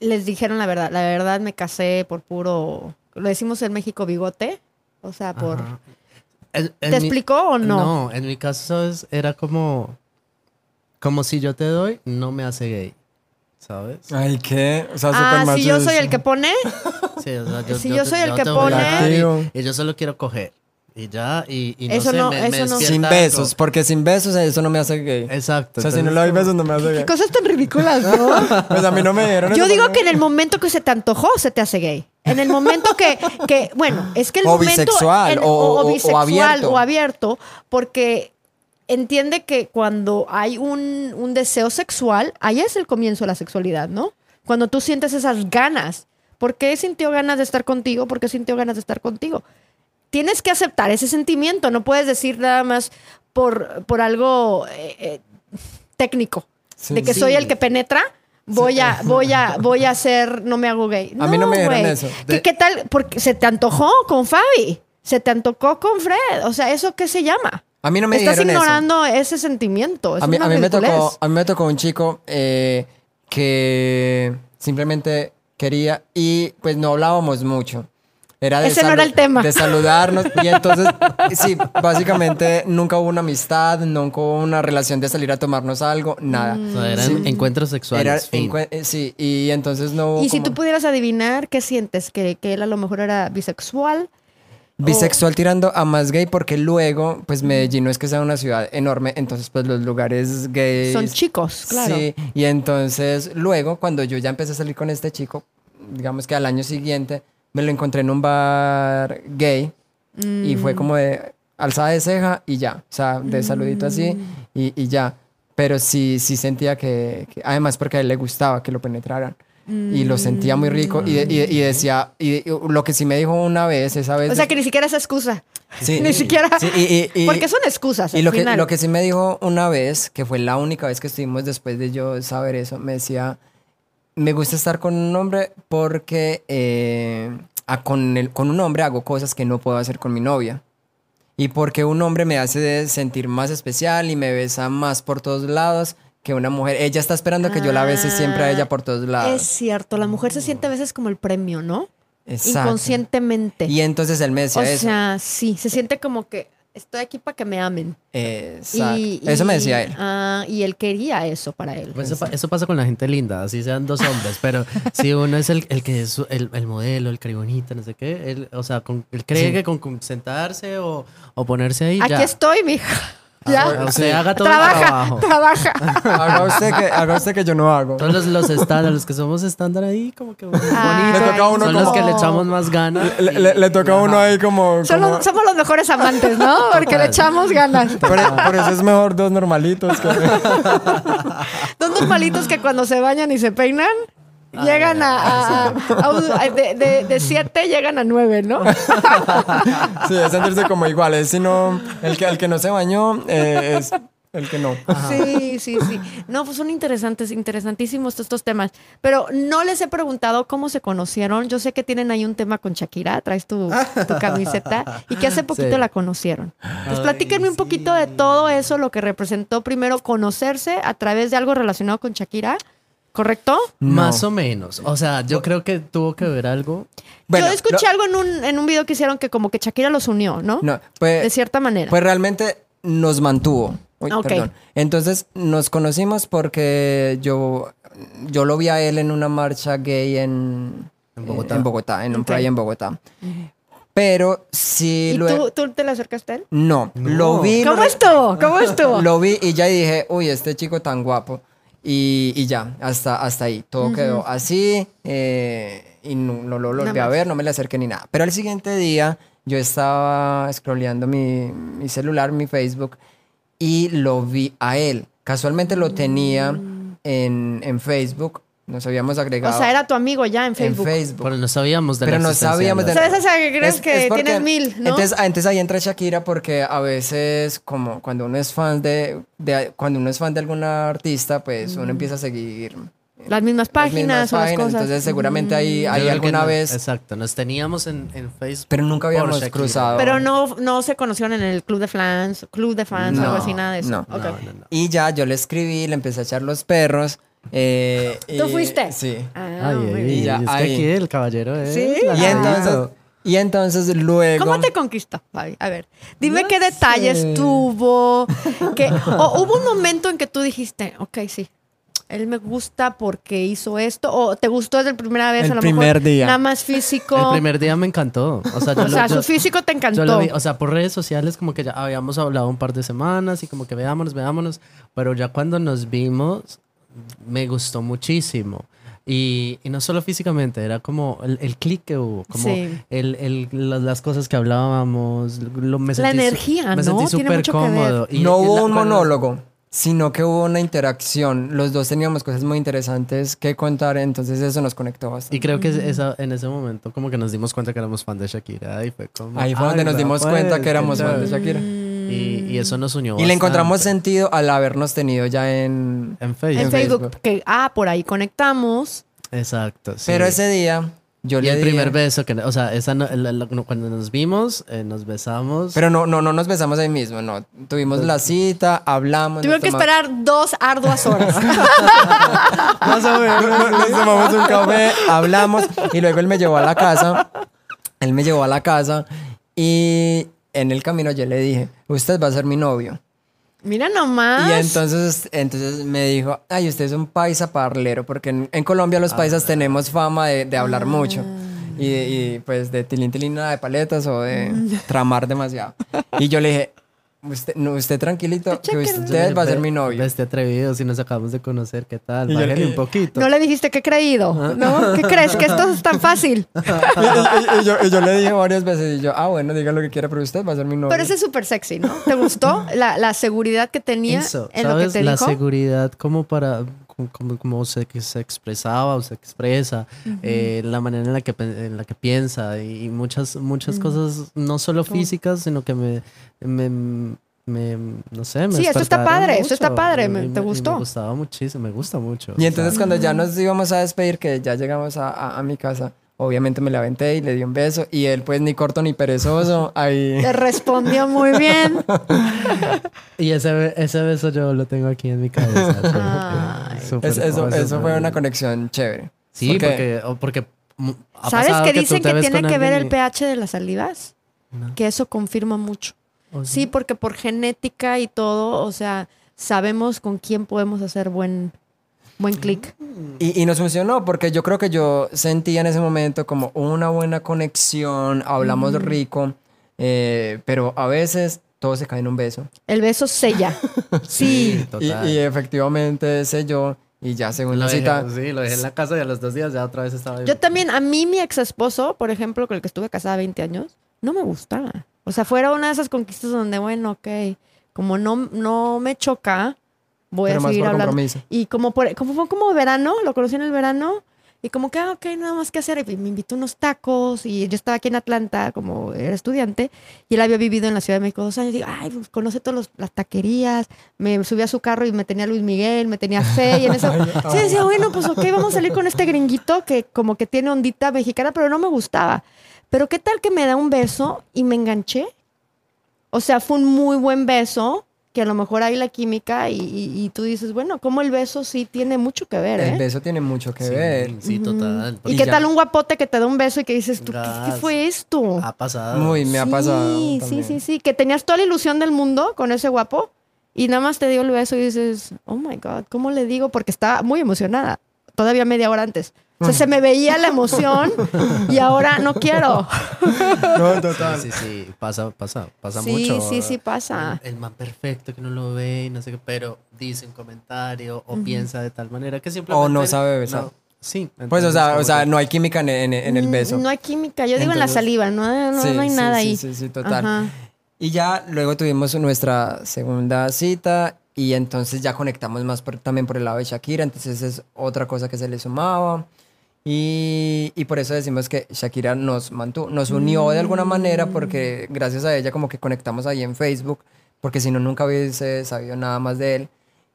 Speaker 1: les dijeron la verdad? La verdad me casé por puro, lo decimos en México, bigote. O sea, por...
Speaker 2: Ajá. En- en
Speaker 1: ¿Te
Speaker 2: mi-
Speaker 1: explicó o no?
Speaker 2: No, en mi caso ¿sabes? era como... Como si yo te doy, no me hace gay. ¿Sabes?
Speaker 3: Ay, ¿qué? O sea,
Speaker 1: Ah, si yo soy el que pone,
Speaker 2: Sí, o sea, yo,
Speaker 1: Si yo soy el que pone-
Speaker 2: y-. Y, yo solo quiero coger. Y ya, y, y no
Speaker 1: Eso
Speaker 2: sé,
Speaker 1: no-
Speaker 2: me, me
Speaker 1: eso no-
Speaker 2: despierta
Speaker 3: Sin
Speaker 2: algo.
Speaker 3: besos, porque sin besos eso no me hace gay.
Speaker 2: Exacto.
Speaker 3: O sea, si no le doy besos no me hace gay.
Speaker 1: cosas tan ridículas, ¿no?
Speaker 3: Pues a mí no me dieron
Speaker 1: Yo digo que en el momento que se te antojó, se te hace gay. En el momento que, que bueno, es que el
Speaker 3: O
Speaker 1: momento...
Speaker 3: bisexual,
Speaker 1: en-
Speaker 3: o- o- o
Speaker 1: bisexual,
Speaker 3: abierto.
Speaker 1: o abierto, porque entiende que cuando hay un, un deseo sexual, ahí es el comienzo de la sexualidad, ¿no? Cuando tú sientes esas ganas. ¿Por qué sintió ganas de estar contigo? ¿Por qué sintió ganas de estar contigo? Tienes que aceptar ese sentimiento, no puedes decir nada más por, por algo eh, eh, técnico,
Speaker 3: Sí.
Speaker 1: de que
Speaker 2: Sí.
Speaker 1: soy el que penetra. Voy a, voy a, voy a hacer, no me hago gay.
Speaker 3: A mí no me dijeron eso.
Speaker 1: ¿Qué,
Speaker 2: De-
Speaker 1: qué tal? Porque se te antojó con Fabi, se te antojó con Fred. O sea, ¿eso qué se llama?
Speaker 3: A mí no me
Speaker 1: Estás
Speaker 3: eso.
Speaker 1: ignorando ese sentimiento. Es
Speaker 3: A mí,
Speaker 1: una
Speaker 3: a mí me tocó, a mí me tocó un chico eh, que simplemente quería y pues no hablábamos mucho. Era de
Speaker 1: Ese no era el tema.
Speaker 3: De saludarnos y entonces sí, básicamente nunca hubo una amistad, nunca hubo una relación de salir a tomarnos algo, nada.
Speaker 2: O sea, eran encuentros sexuales.
Speaker 3: Era eh, sí, y entonces no hubo
Speaker 1: Y si tú pudieras adivinar, ¿qué sientes? ¿Que, que él a lo mejor era bisexual?
Speaker 3: Bisexual tirando a más gay porque luego, pues Medellín no es que sea una ciudad enorme, entonces pues los lugares gays...
Speaker 1: Son chicos, claro.
Speaker 3: Sí, y entonces luego cuando yo ya empecé a salir con este chico, digamos que al año siguiente me lo encontré en un bar gay y
Speaker 1: Mm.
Speaker 3: fue como de alzada de ceja y ya, o sea, de saludito así
Speaker 1: Mm.
Speaker 3: y, y ya. Pero sí, sí sentía que, que- además porque a él le gustaba que lo penetraran. Y lo sentía muy rico y, y- y decía, y, lo que sí me dijo una vez, esa vez...
Speaker 1: O sea, que ni siquiera es excusa.
Speaker 3: Sí.
Speaker 1: Ni siquiera.
Speaker 3: Sí,
Speaker 1: porque son excusas.
Speaker 3: y lo que, lo que sí me dijo una vez, que fue la única vez que estuvimos después de yo saber eso, me decía, me gusta estar con un hombre porque eh, a- con, el- con un hombre hago cosas que no puedo hacer con mi novia. Y porque un hombre me hace sentir más especial y me besa más por todos lados que una mujer. Ella está esperando que yo la bese siempre a ella por todos
Speaker 1: Es
Speaker 3: lados.
Speaker 1: cierto, la mujer se siente a veces como el premio, ¿no?
Speaker 3: Exacto.
Speaker 1: Inconscientemente.
Speaker 3: Y entonces él me decía
Speaker 1: o
Speaker 3: eso.
Speaker 1: sea, sí, se siente como que estoy aquí para que me amen.
Speaker 3: Exacto.
Speaker 1: Y,
Speaker 3: eso me decía él.
Speaker 1: ah, y él quería eso para él.
Speaker 2: Pues eso, pa- eso pasa con la gente linda, así sean dos hombres, pero si uno es el, el que es el, el modelo, el caribonita, no sé qué, él, o sea, con- él cree
Speaker 3: Sí.
Speaker 2: que con, con sentarse o, o ponerse ahí,
Speaker 1: Aquí
Speaker 2: ya.
Speaker 1: estoy, mija. Ya.
Speaker 2: Usted
Speaker 3: Sí.
Speaker 2: haga todo el
Speaker 1: trabaja,
Speaker 2: trabajo.
Speaker 1: trabaja.
Speaker 3: haga, usted que, haga usted que yo no hago.
Speaker 2: Todos los, los estándar, los que somos estándar ahí, como que bonitos,
Speaker 1: Ay,
Speaker 3: Le toca a uno
Speaker 2: son los
Speaker 3: como-
Speaker 2: que le echamos más ganas.
Speaker 3: Le, le- le toca a uno ahí como...
Speaker 1: Son los-
Speaker 3: como-
Speaker 1: somos los mejores amantes, ¿no? Porque le echamos ganas.
Speaker 3: por, por eso es mejor dos normalitos. que-
Speaker 1: Dos normalitos que cuando se bañan y se peinan, llegan a, a- a un- a- de, de- de siete llegan a nueve, ¿no?
Speaker 3: Sí, es sentirse como iguales. sino el que, el que no se bañó eh, es el que no.
Speaker 1: Sí, sí, sí. No, pues son interesantes, interesantísimos estos temas. Pero no les he preguntado cómo se conocieron. Yo sé que tienen ahí un tema con Shakira, traes tu, tu camiseta, y que hace poquito
Speaker 2: Sí.
Speaker 1: la conocieron. Pues platíquenme un poquito de todo eso, lo que representó primero conocerse a través de algo relacionado con Shakira, ¿correcto?
Speaker 2: Más o menos. O sea, yo creo que tuvo que ver algo.
Speaker 3: Bueno,
Speaker 1: Yo escuché
Speaker 3: lo-
Speaker 1: algo en un, en un video que hicieron que como que Shakira los unió, ¿no?
Speaker 3: No, pues,
Speaker 1: De cierta manera.
Speaker 3: pues realmente nos mantuvo. Uy, perdón. Entonces nos conocimos porque yo, yo lo vi a él en una marcha gay en,
Speaker 2: En Bogotá.
Speaker 3: En Bogotá, en un
Speaker 1: Ok.
Speaker 3: playa en Bogotá. Pero sí
Speaker 1: ¿Y
Speaker 3: luego...
Speaker 1: tú, tú te le acercaste a él?
Speaker 3: No,
Speaker 2: No.
Speaker 3: lo vi. lo
Speaker 1: ¿Cómo
Speaker 3: re-
Speaker 1: estuvo? ¿Cómo estuvo?
Speaker 3: Lo vi y ya dije, uy, este chico tan guapo. Y, y ya, hasta, hasta ahí. Todo quedó así. eh, y no, no lo volví a ver, no me le acerqué ni nada. Pero al siguiente día yo estaba scrolleando mi, mi celular, mi Facebook, y lo vi a él. Casualmente lo tenía en, en Facebook. Nos habíamos
Speaker 1: O
Speaker 3: agregado
Speaker 1: sea, era tu amigo ya en
Speaker 3: en
Speaker 1: Facebook.
Speaker 3: Facebook.
Speaker 2: Pero no sabíamos de la
Speaker 3: Pero no
Speaker 2: existencia
Speaker 3: sabíamos de
Speaker 2: la-
Speaker 1: ¿Sabes esa que crees
Speaker 3: Es-
Speaker 1: que
Speaker 3: es porque-
Speaker 1: tienes mil, no?
Speaker 3: Entonces, ah, entonces ahí entra Shakira porque a veces como cuando uno es fan de, de- cuando uno es fan de alguna artista, pues uno empieza a seguir
Speaker 1: las mismas
Speaker 3: las
Speaker 1: páginas
Speaker 3: mismas
Speaker 1: o las
Speaker 3: páginas,
Speaker 1: cosas.
Speaker 3: entonces seguramente ahí,
Speaker 2: Yo
Speaker 3: ahí alguna
Speaker 2: no-
Speaker 3: vez,
Speaker 2: Exacto, nos teníamos en, en Facebook.
Speaker 3: pero nunca habíamos cruzado.
Speaker 1: Pero no, no se conocieron en el club de fans, club de fans,
Speaker 3: No,
Speaker 1: algo así, nada de eso.
Speaker 3: no.
Speaker 1: Ok.
Speaker 2: No, no, no.
Speaker 3: Y ya yo le escribí, le empecé a echar los perros. Eh,
Speaker 1: ¿Tú
Speaker 3: y-
Speaker 1: fuiste?
Speaker 3: Sí.
Speaker 1: Ah,
Speaker 2: Ay, ay,
Speaker 1: bien.
Speaker 3: Y ya,
Speaker 2: es que
Speaker 3: ahí.
Speaker 2: aquí el caballero es.
Speaker 1: Sí.
Speaker 2: la
Speaker 3: Y entonces, y entonces luego...
Speaker 1: ¿Cómo te conquistó, Fabi? A ver, dime
Speaker 3: No
Speaker 1: qué detalles
Speaker 3: sé.
Speaker 1: tuvo. Que, o hubo un momento en que tú dijiste, ok, sí, él me gusta porque hizo esto. O te gustó desde la primera vez,
Speaker 3: El
Speaker 1: a lo
Speaker 3: primer
Speaker 1: mejor.
Speaker 3: día.
Speaker 1: Nada más físico.
Speaker 2: El primer día me encantó. O sea, yo
Speaker 1: o
Speaker 2: lo-
Speaker 1: sea,
Speaker 2: yo-
Speaker 1: su físico te
Speaker 2: yo
Speaker 1: encantó.
Speaker 2: lo vi, o sea, por redes sociales como que ya habíamos hablado un par de semanas y como que veámonos, veámonos, pero ya cuando nos vimos me gustó muchísimo. Y, y no solo físicamente, era como el, el clic que hubo, como
Speaker 1: Sí.
Speaker 2: el, el- la- las cosas que hablábamos, lo, me
Speaker 1: La
Speaker 2: sentí su-
Speaker 1: energía,
Speaker 2: me
Speaker 1: ¿no?
Speaker 2: sentí súper cómodo. Y-
Speaker 3: no
Speaker 2: y
Speaker 3: hubo
Speaker 2: la-
Speaker 3: un monólogo, sino que hubo una interacción. Los dos teníamos cosas muy interesantes que contar, entonces eso nos conectó bastante.
Speaker 2: Y creo que esa, en ese momento como que nos dimos cuenta que éramos fan de Shakira y fue como...
Speaker 3: Ahí fue donde
Speaker 2: "Ay,
Speaker 3: nos dimos
Speaker 2: pues,
Speaker 3: cuenta que
Speaker 2: qué
Speaker 3: éramos fan de
Speaker 2: chévere".
Speaker 3: Shakira.
Speaker 2: Y, y eso nos unió
Speaker 3: Y le encontramos
Speaker 2: bastante.
Speaker 3: sentido al habernos tenido ya en...
Speaker 2: En Facebook.
Speaker 1: en Facebook, que, ah, por ahí conectamos.
Speaker 2: Exacto. sí.
Speaker 3: Pero ese día yo
Speaker 2: y
Speaker 3: le
Speaker 2: el
Speaker 3: dije...
Speaker 2: primer beso, que, o sea, esa no- la- la- cuando nos vimos, eh, nos besamos.
Speaker 3: Pero no, no, no nos besamos ahí mismo, no. Tuvimos la cita, hablamos...
Speaker 1: Tuvieron
Speaker 3: nos
Speaker 1: que
Speaker 3: toma-
Speaker 1: esperar dos arduas horas.
Speaker 3: Más o menos. Nos, nos tomamos un café, hablamos y luego él me llevó a la casa. Él me llevó a la casa y en el camino yo le dije, usted va a ser mi novio.
Speaker 1: Mira nomás.
Speaker 3: Y entonces, entonces me dijo, ay, usted es un paisa parlero, porque en, en Colombia los paisas tenemos fama de, de hablar mucho. Y, y, pues de tilín tilín nada de paletas o de tramar demasiado. Y yo le dije, usted, no, usted tranquilito, que usted va a ser mi novio.
Speaker 2: Este atrevido, si nos acabamos de conocer, ¿qué tal? Bájale un poquito.
Speaker 1: No le dijiste que he creído, ¿no? ¿Qué crees? Que esto es tan fácil.
Speaker 3: Y, y- y yo, y yo le dije varias veces, y yo, ah, bueno, diga lo que quiera, pero usted va a ser mi novio.
Speaker 1: Pero ese es súper sexy, ¿no? ¿Te gustó la, la seguridad que tenía
Speaker 2: Eso,
Speaker 1: en lo que
Speaker 2: ¿sabes?
Speaker 1: te
Speaker 2: la
Speaker 1: dijo?
Speaker 2: seguridad como para como, como, se, que se expresaba o se expresa, eh, la manera en la que, en la que piensa y muchas, muchas cosas, no solo físicas, sino que me, me, me- no sé, me
Speaker 1: Sí, esto está padre, esto está
Speaker 2: mucho.
Speaker 1: padre, me- ¿te gustó?
Speaker 2: Me gustaba muchísimo, me gusta mucho.
Speaker 3: Y entonces
Speaker 2: O sea,
Speaker 3: cuando ya nos íbamos a despedir, que ya llegamos a, a- a mi casa, obviamente me la aventé y le di un beso. Y él pues ni corto ni perezoso, ahí...
Speaker 1: Te respondió muy bien.
Speaker 2: y ese, ese beso yo lo tengo aquí en mi cabeza.
Speaker 1: Ay.
Speaker 3: Es- eso, eso fue una conexión chévere.
Speaker 2: Sí, porque, o porque ha
Speaker 1: ¿Sabes que dicen que tiene que ver el pH de las salivas?
Speaker 2: No.
Speaker 1: Que eso confirma mucho.
Speaker 2: y- ¿O
Speaker 1: Sí, porque por genética y todo, o sea, sabemos con quién podemos hacer buen, buen clic.
Speaker 3: Y, y nos funcionó porque yo creo que yo sentía en ese momento como una buena conexión, hablamos rico, eh, pero a veces todo se cae en un beso.
Speaker 1: El beso sella. Sí.
Speaker 3: Y,
Speaker 2: Total.
Speaker 3: y efectivamente sé yo, y ya según
Speaker 2: Lo
Speaker 3: la
Speaker 2: dejé,
Speaker 3: cita...
Speaker 2: sí, lo dejé en la casa y a los dos días ya otra vez estaba
Speaker 1: Yo también, a mí mi ex esposo, por ejemplo, con el que estuve casada 20 años, no me gustaba. O sea, fuera una de esas conquistas donde, bueno, ok, como no, no me choca, voy
Speaker 3: Pero
Speaker 1: a seguir hablando.
Speaker 3: compromiso.
Speaker 1: Y como, por, como fue como verano, lo conocí en el verano, y como que, ah, ok, nada más que hacer. Y me invitó unos tacos, y yo estaba aquí en Atlanta, como era estudiante, y él había vivido en la Ciudad de México dos años. Y digo, ay, pues conoce todas las taquerías. Me subí a su carro y me tenía Luis Miguel, me tenía fe, y en eso. Sí, decía, bueno, pues ok, vamos a salir con este gringuito que como que tiene ondita mexicana, pero no me gustaba. Pero qué tal que me da un beso y me enganché. O sea, fue un muy buen beso, que a lo mejor hay la química y, y- y tú dices, bueno, como el beso sí tiene mucho que ver,
Speaker 3: El
Speaker 1: ¿eh?
Speaker 3: beso tiene mucho que
Speaker 2: Sí,
Speaker 3: ver.
Speaker 2: sí, total.
Speaker 1: ¿Y,
Speaker 3: Y
Speaker 1: qué
Speaker 3: ya.
Speaker 1: tal un guapote que te da un beso y que dices, tú, ¿qué, fue esto?
Speaker 2: Ha pasado.
Speaker 3: Muy, me ha pasado.
Speaker 1: Sí, sí, sí, sí, que tenías toda la ilusión del mundo con ese guapo y nada más te dio el beso y dices, oh my God, ¿cómo le digo? Porque estaba muy emocionada, todavía media hora antes. O sea, se me veía la emoción y ahora no quiero.
Speaker 3: No,
Speaker 2: Sí,
Speaker 3: total.
Speaker 2: sí, sí, pasa, pasa, pasa
Speaker 1: Sí,
Speaker 2: mucho.
Speaker 1: sí, sí pasa.
Speaker 2: El, el man perfecto que no lo ve y no sé qué, pero dice un comentario o piensa de tal manera que simplemente...
Speaker 3: O no sabe besar.
Speaker 2: no. Sí.
Speaker 3: Pues, o sea, o sea, no hay química en, en- en el beso.
Speaker 1: Mm, No hay química. Yo digo en la saliva, no, no,
Speaker 3: Sí,
Speaker 1: no hay
Speaker 3: sí,
Speaker 1: nada
Speaker 3: sí,
Speaker 1: ahí.
Speaker 3: Sí, sí, total.
Speaker 1: Ajá.
Speaker 3: Y ya luego tuvimos nuestra segunda cita y entonces ya conectamos más por- también por el lado de Shakira, entonces es otra cosa que se le sumaba. Y, y por eso decimos que Shakira nos mantuvo, nos unió de alguna manera porque gracias a ella como que conectamos ahí en Facebook, porque si no nunca hubiese sabido nada más de él.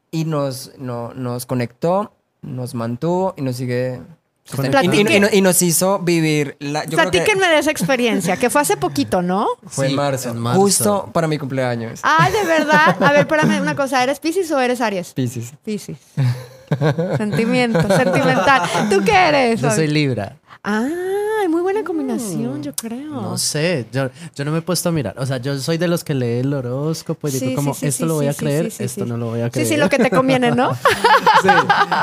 Speaker 3: Y nos, no- nos conectó, nos mantuvo y nos sigue... Y, y- y no- y nos hizo vivir la... Yo creo que
Speaker 1: Platíquenme de esa experiencia, que fue hace poquito, ¿no?
Speaker 3: fue en
Speaker 2: Sí,
Speaker 3: marzo,
Speaker 2: en marzo.
Speaker 3: justo para mi cumpleaños.
Speaker 1: Ay, de verdad. A ver, espérame una cosa. ¿Eres Pisces o eres Aries?
Speaker 3: Piscis.
Speaker 1: Pisces. Sentimiento, sentimental. ¿Tú qué eres?
Speaker 2: Yo soy Libra.
Speaker 1: Ay, muy buena combinación, yo creo.
Speaker 2: No sé, yo, yo no me he puesto a mirar. O sea, yo soy de los que lee el horóscopo y
Speaker 1: Sí,
Speaker 2: digo como,
Speaker 1: sí, sí,
Speaker 2: esto
Speaker 1: sí,
Speaker 2: lo voy
Speaker 1: sí,
Speaker 2: a
Speaker 1: sí,
Speaker 2: creer,
Speaker 1: sí, sí,
Speaker 2: esto
Speaker 1: sí.
Speaker 2: no lo voy a
Speaker 1: Sí,
Speaker 2: creer.
Speaker 1: sí, lo que te conviene, ¿no?
Speaker 2: Sí.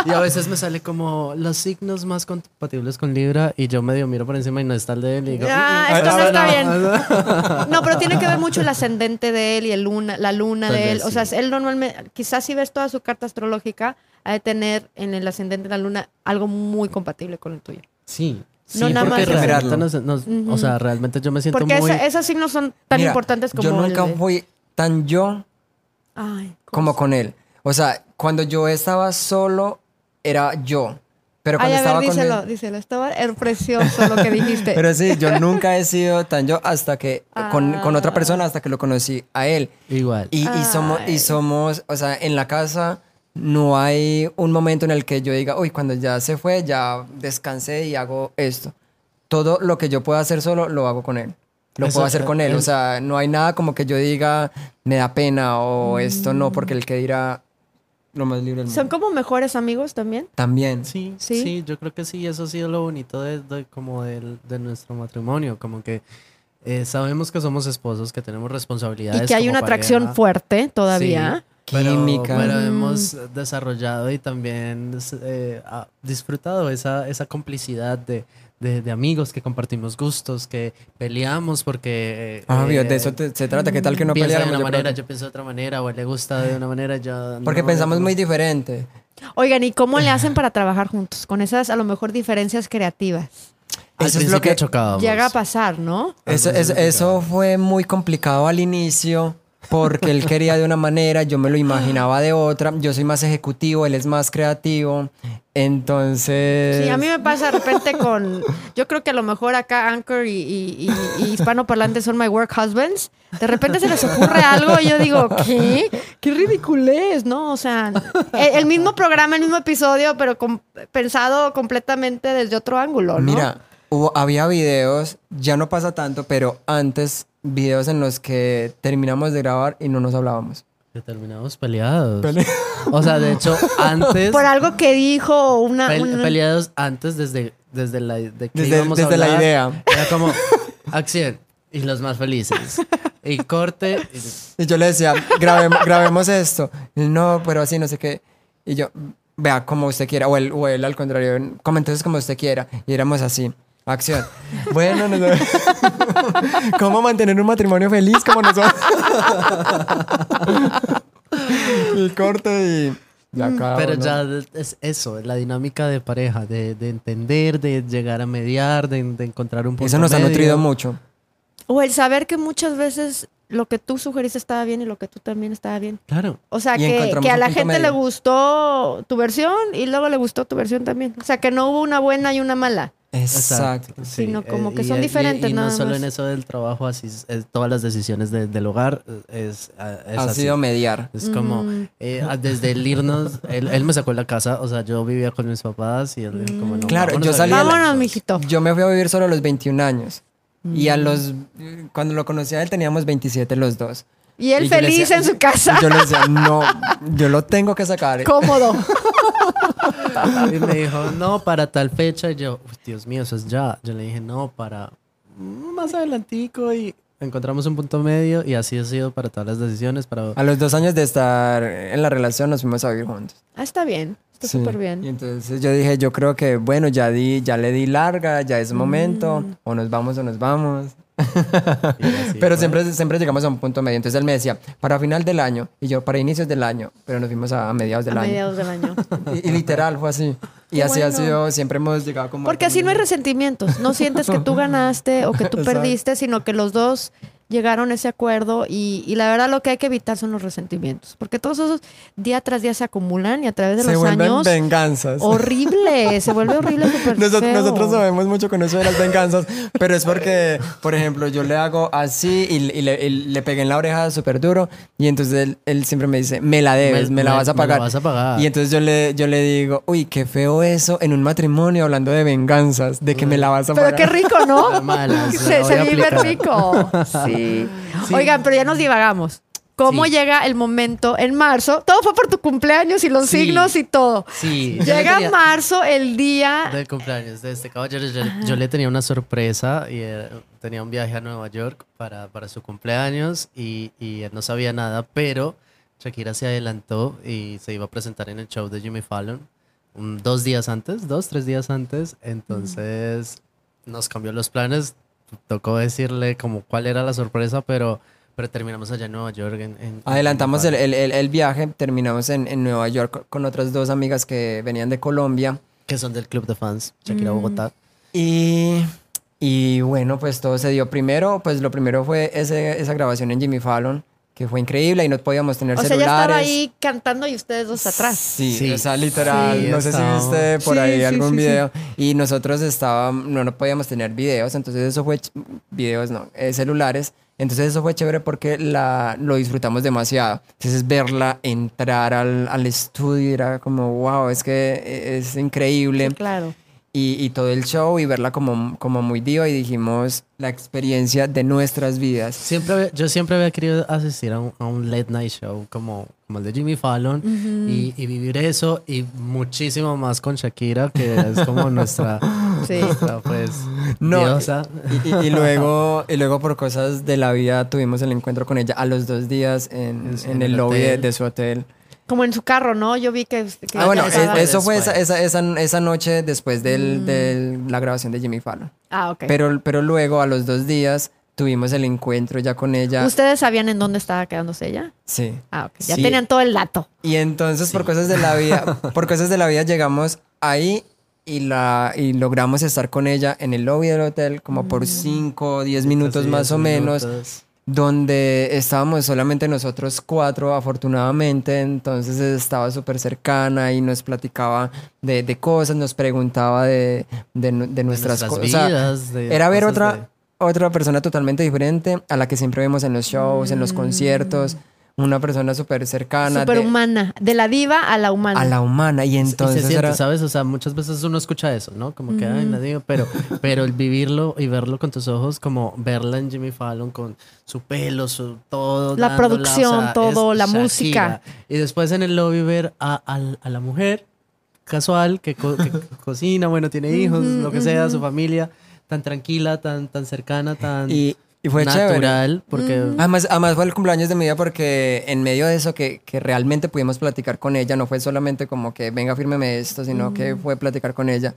Speaker 2: Y a veces me sale como los signos más compatibles con Libra y yo medio miro por encima y no está el de él y digo,
Speaker 1: Ah,
Speaker 2: "Mm,
Speaker 1: esto
Speaker 2: mm,
Speaker 1: no está
Speaker 2: no".
Speaker 1: bien. No, pero tiene que ver mucho el ascendente de él y el luna, la luna
Speaker 2: Tal
Speaker 1: de él. O sea,
Speaker 2: sí.
Speaker 1: él normalmente, quizás si ves toda su carta astrológica, ha de tener en el ascendente de la luna algo muy compatible con el tuyo.
Speaker 2: Sí. Sí,
Speaker 1: No, nada
Speaker 2: porque
Speaker 1: más
Speaker 2: o sea, realmente yo me siento
Speaker 1: Porque
Speaker 2: muy...
Speaker 1: esa- esos signos son tan
Speaker 3: Mira,
Speaker 1: importantes como
Speaker 3: Yo nunca
Speaker 1: de-
Speaker 3: fui tan yo
Speaker 1: Ay,
Speaker 3: como con él. O sea, cuando yo estaba solo, era yo. Pero
Speaker 1: Ay,
Speaker 3: cuando
Speaker 1: a
Speaker 3: estaba
Speaker 1: ver,
Speaker 3: con
Speaker 1: díselo,
Speaker 3: él.
Speaker 1: díselo. Estaba era precioso lo que dijiste.
Speaker 3: Pero sí, yo nunca he sido tan yo hasta que. Con, con
Speaker 1: Ah.
Speaker 3: otra persona hasta que lo conocí a él.
Speaker 2: Igual.
Speaker 3: Y, y somos, y somos, o sea, en la casa no hay un momento en el que yo diga, uy, cuando ya se fue, ya descansé y hago esto. Todo lo que yo pueda hacer solo, lo hago con él. Lo
Speaker 2: Eso,
Speaker 3: puedo hacer con él. O sea, no hay nada como que yo diga, me da pena o esto no, porque el que dirá lo más libre del mundo.
Speaker 1: ¿Son como mejores amigos también?
Speaker 3: También.
Speaker 2: Sí,
Speaker 1: ¿Sí?
Speaker 2: sí, yo creo que sí, eso ha sido lo bonito de, de- como del- de nuestro matrimonio, como que eh, sabemos que somos esposos, que tenemos responsabilidades.
Speaker 1: Y que hay
Speaker 2: como
Speaker 1: una atracción fuerte todavía.
Speaker 2: Sí,
Speaker 3: Química.
Speaker 2: Pero,
Speaker 1: Mm.
Speaker 2: hemos desarrollado y también eh, ha disfrutado esa, esa complicidad de, de- de amigos que compartimos gustos, que peleamos porque...
Speaker 3: Ah, Obvio,
Speaker 2: eh,
Speaker 3: de eso te- se trata. ¿Qué tal que no
Speaker 2: piensa de una
Speaker 3: Yo
Speaker 2: manera, yo pienso de otra manera, o a él le gusta de una manera, yo...
Speaker 3: Porque
Speaker 2: no,
Speaker 3: pensamos
Speaker 2: no.
Speaker 3: muy diferente.
Speaker 1: Oigan, ¿y cómo le hacen para trabajar juntos? Con esas a lo mejor diferencias creativas.
Speaker 2: Al
Speaker 3: Eso es lo que-
Speaker 2: chocábamos.
Speaker 1: Llega a pasar, ¿no?
Speaker 3: Eso, eso fue muy complicado al inicio porque él quería de una manera, yo me lo imaginaba de otra. Yo soy más ejecutivo, él es más creativo. Entonces...
Speaker 1: Sí, a mí me pasa de repente con. Yo creo que a lo mejor acá Anchor y, y, y- y hispanoparlantes son my work husbands. De repente se les ocurre algo y yo digo, ¿qué? ¡Qué ridiculez! ¿No? O sea, el, el mismo programa, el mismo episodio, pero com- pensado completamente desde otro ángulo, ¿no?
Speaker 3: Mira, hubo, había videos, ya no pasa tanto, pero antes videos en los que terminamos de grabar y no nos hablábamos.
Speaker 2: Que terminamos peleados. O sea, de hecho, antes...
Speaker 1: Por algo que dijo una.
Speaker 2: Pe-
Speaker 1: una-
Speaker 2: peleados antes desde, desde la de que
Speaker 3: Desde-
Speaker 2: íbamos a
Speaker 3: desde la
Speaker 2: hablar.
Speaker 3: idea.
Speaker 2: Era como acción y los más felices. Y corte. y-
Speaker 3: Y yo le decía, grabemos, grabemos esto. Y él, no, pero así, no sé qué. Y yo, vea, como usted quiera. O él, o él al contrario, comentarios como usted quiera. Y éramos así. Acción. Bueno, no sé. ¿cómo mantener un matrimonio feliz como nosotros? y corte y... Ya cada
Speaker 2: pero ya es eso, la dinámica de pareja, de, de entender, de llegar a mediar, de, de encontrar un punto
Speaker 3: Eso nos ha nutrido mucho.
Speaker 1: O el saber que muchas veces lo que tú sugeriste estaba bien y lo que tú también estaba bien.
Speaker 2: Claro.
Speaker 1: O sea, que, que a la gente le gustó tu versión y luego le gustó tu versión también. O sea, que no hubo una buena y una mala.
Speaker 3: Exacto.
Speaker 1: Sino como que
Speaker 2: y-
Speaker 1: son
Speaker 2: y-
Speaker 1: diferentes
Speaker 2: Y, no
Speaker 1: nada
Speaker 2: solo
Speaker 1: más.
Speaker 2: en eso del trabajo, así es- es- todas las decisiones de- del hogar eh, es, eh, es
Speaker 3: Ha
Speaker 2: así.
Speaker 3: sido mediar.
Speaker 2: Es como,
Speaker 1: Mm.
Speaker 2: eh, desde el irnos, él, él me sacó de la casa, o sea, yo vivía con mis papás y él dijo como, no,
Speaker 3: Claro,
Speaker 2: vámonos
Speaker 3: yo
Speaker 2: a
Speaker 3: salí
Speaker 1: Vámonos,
Speaker 2: juntos".
Speaker 1: mijito.
Speaker 3: Yo me fui a vivir solo a los 21 años. Y
Speaker 1: Mm.
Speaker 3: a los... Cuando lo conocí a él teníamos 27 los dos.
Speaker 1: Y él
Speaker 3: Y
Speaker 1: feliz
Speaker 3: decía-
Speaker 1: en su casa.
Speaker 3: Y yo le decía, no, yo lo tengo que sacar.
Speaker 1: Cómodo.
Speaker 2: Y me dijo, no, para tal fecha. Y yo, "Uy, Dios mío, eso es ya. Yo le dije, no, para más adelantico. Y encontramos un punto medio y así ha sido para todas las decisiones. Para...
Speaker 3: A los dos años de estar en la relación nos fuimos a vivir juntos.
Speaker 1: Ah, está bien. está
Speaker 3: Sí.
Speaker 1: súper
Speaker 3: Y
Speaker 1: bien.
Speaker 3: entonces yo dije, yo creo que, bueno, ya di, ya le di larga, ya es momento,
Speaker 1: Mm.
Speaker 3: o nos vamos o nos vamos.
Speaker 2: Así
Speaker 3: pero siempre, siempre llegamos a un punto medio. Entonces él me decía, para final del año, y yo, para inicios del año, pero nos fuimos a, a mediados del
Speaker 1: A
Speaker 3: año.
Speaker 1: mediados del año.
Speaker 3: Y, y literal fue así. Y así ha
Speaker 1: bueno.
Speaker 3: sido, siempre hemos llegado como...
Speaker 1: Porque así no hay resentimientos. No sientes que tú ganaste o que tú
Speaker 3: Exacto.
Speaker 1: perdiste, sino que los dos llegaron a ese acuerdo y, y la verdad lo que hay que evitar son los resentimientos. Porque todos esos día tras día se acumulan y a través de
Speaker 3: Se
Speaker 1: los
Speaker 3: vuelven
Speaker 1: años...
Speaker 3: venganzas.
Speaker 1: Horrible, se vuelve horrible súper
Speaker 3: Nosotros,
Speaker 1: feo.
Speaker 3: nosotros sabemos mucho con eso de las venganzas, pero es porque, por ejemplo, yo le hago así y, y le, y le pegué en la oreja súper duro y entonces él, él siempre me dice, me la debes, me,
Speaker 2: Me-
Speaker 3: la vas a
Speaker 2: me la
Speaker 3: pagar.
Speaker 2: vas a pagar.
Speaker 3: Y entonces yo le, yo le digo, uy, qué feo eso en un matrimonio hablando de venganzas, de que me la vas a
Speaker 1: Pero
Speaker 3: pagar.
Speaker 1: qué rico, ¿no?
Speaker 2: La mala, se
Speaker 1: vive rico. Sí.
Speaker 2: Sí.
Speaker 1: Oigan, pero ya nos divagamos. ¿Cómo
Speaker 2: Sí.
Speaker 1: llega el momento en marzo? Todo fue por tu cumpleaños y los
Speaker 2: Sí.
Speaker 1: signos y todo.
Speaker 2: Sí.
Speaker 1: Llega
Speaker 2: tenía-
Speaker 1: marzo, el día.
Speaker 2: del cumpleaños de este caballero. Yo, yo le tenía una sorpresa y eh, tenía un viaje a Nueva York para, para su cumpleaños y, y él no sabía nada, pero Shakira se adelantó y se iba a presentar en el show de Jimmy Fallon un- dos días antes, dos, tres días antes. Entonces nos cambió los planes. Tocó decirle como cuál era la sorpresa, pero, pero terminamos allá en Nueva York. en- en- en
Speaker 3: Adelantamos
Speaker 2: Jimmy
Speaker 3: el, el- el- viaje, terminamos en, en Nueva York con otras dos amigas que venían de Colombia.
Speaker 2: Que son del club de fans, Shakira
Speaker 1: Mm.
Speaker 2: Bogotá.
Speaker 3: Y, y bueno, pues todo se dio. Primero, pues lo primero fue ese- esa grabación en Jimmy Fallon, que fue increíble y no podíamos tener
Speaker 1: O sea, ya
Speaker 3: celulares.
Speaker 1: estaba ahí cantando y ustedes dos atrás.
Speaker 3: Sí,
Speaker 2: Sí.
Speaker 3: o sea, literal,
Speaker 2: Sí,
Speaker 3: no sé si
Speaker 2: estábamos.
Speaker 3: viste por
Speaker 1: Sí,
Speaker 3: ahí
Speaker 1: sí,
Speaker 3: algún
Speaker 1: sí, sí.
Speaker 3: video. Y nosotros estábamos, no, no podíamos tener videos, entonces eso fue, videos no, eh, celulares. Entonces eso fue chévere porque la, lo disfrutamos demasiado. Entonces verla entrar al, al estudio era como, wow, es que eh, es increíble.
Speaker 1: Sí, claro.
Speaker 3: Y, y todo el show y verla como, como muy diva y dijimos la experiencia de nuestras vidas.
Speaker 2: Siempre, yo siempre había querido asistir a un, a un late night show como, como el de Jimmy Fallon y, y vivir eso y muchísimo más con Shakira, que es como nuestra,
Speaker 1: Sí.
Speaker 2: nuestra, pues,
Speaker 3: No,
Speaker 2: diosa.
Speaker 3: Y, y- y luego, y luego por cosas de la vida tuvimos el encuentro con ella a los dos días en,
Speaker 2: En su-
Speaker 3: en
Speaker 2: en
Speaker 3: el
Speaker 2: el
Speaker 3: lobby de, de su hotel.
Speaker 1: Como en su carro, ¿no? Yo vi que. que
Speaker 3: Ah, bueno,
Speaker 2: estaba
Speaker 3: eso fue esa, esa, esa, esa noche después del- de la grabación de Jimmy Fallon.
Speaker 1: Ah, ok.
Speaker 3: Pero, pero luego, a los dos días, tuvimos el encuentro ya con ella.
Speaker 1: ¿Ustedes sabían en dónde estaba quedándose ella?
Speaker 3: Sí.
Speaker 1: Ah, ok. Ya
Speaker 3: Sí.
Speaker 1: tenían todo el dato.
Speaker 3: Y entonces, por cosas de la vida, por cosas de la vida, llegamos ahí y, la, y logramos estar con ella en el lobby del hotel como por 5 o 10 minutos más o menos.
Speaker 2: minutos.
Speaker 3: Donde estábamos solamente nosotros cuatro, afortunadamente, entonces estaba súper cercana y nos platicaba de, de cosas, nos preguntaba de, de, nu- de nuestras,
Speaker 2: nuestras
Speaker 3: cosas. O sea, era ver otra, otra persona totalmente diferente a la que siempre vemos en los shows, en los conciertos, una persona súper cercana.
Speaker 1: Súper humana. De la diva a la humana.
Speaker 3: a la humana y
Speaker 2: Y
Speaker 3: entonces
Speaker 2: se siente,
Speaker 3: era-
Speaker 2: ¿sabes? O sea, muchas veces uno escucha eso, ¿no? Como que, ay, nadie, pero, pero el vivirlo y verlo con tus ojos, como verla en Jimmy Fallon con su pelo, su todo.
Speaker 1: La
Speaker 2: dándola,
Speaker 1: producción, todo,
Speaker 2: es
Speaker 1: la
Speaker 2: Shakira.
Speaker 1: música.
Speaker 2: Y después en el lobby ver a, al- a la mujer casual que, co- que cocina, bueno, tiene hijos, lo que sea, su familia, tan tranquila, tan, tan cercana, tan
Speaker 3: y, y fue chévere.
Speaker 2: natural, porque...
Speaker 3: Además, además fue el cumpleaños de mi vida porque en medio de eso que, que realmente pudimos platicar con ella, no fue solamente como que venga, fírmeme esto, sino que fue platicar con ella.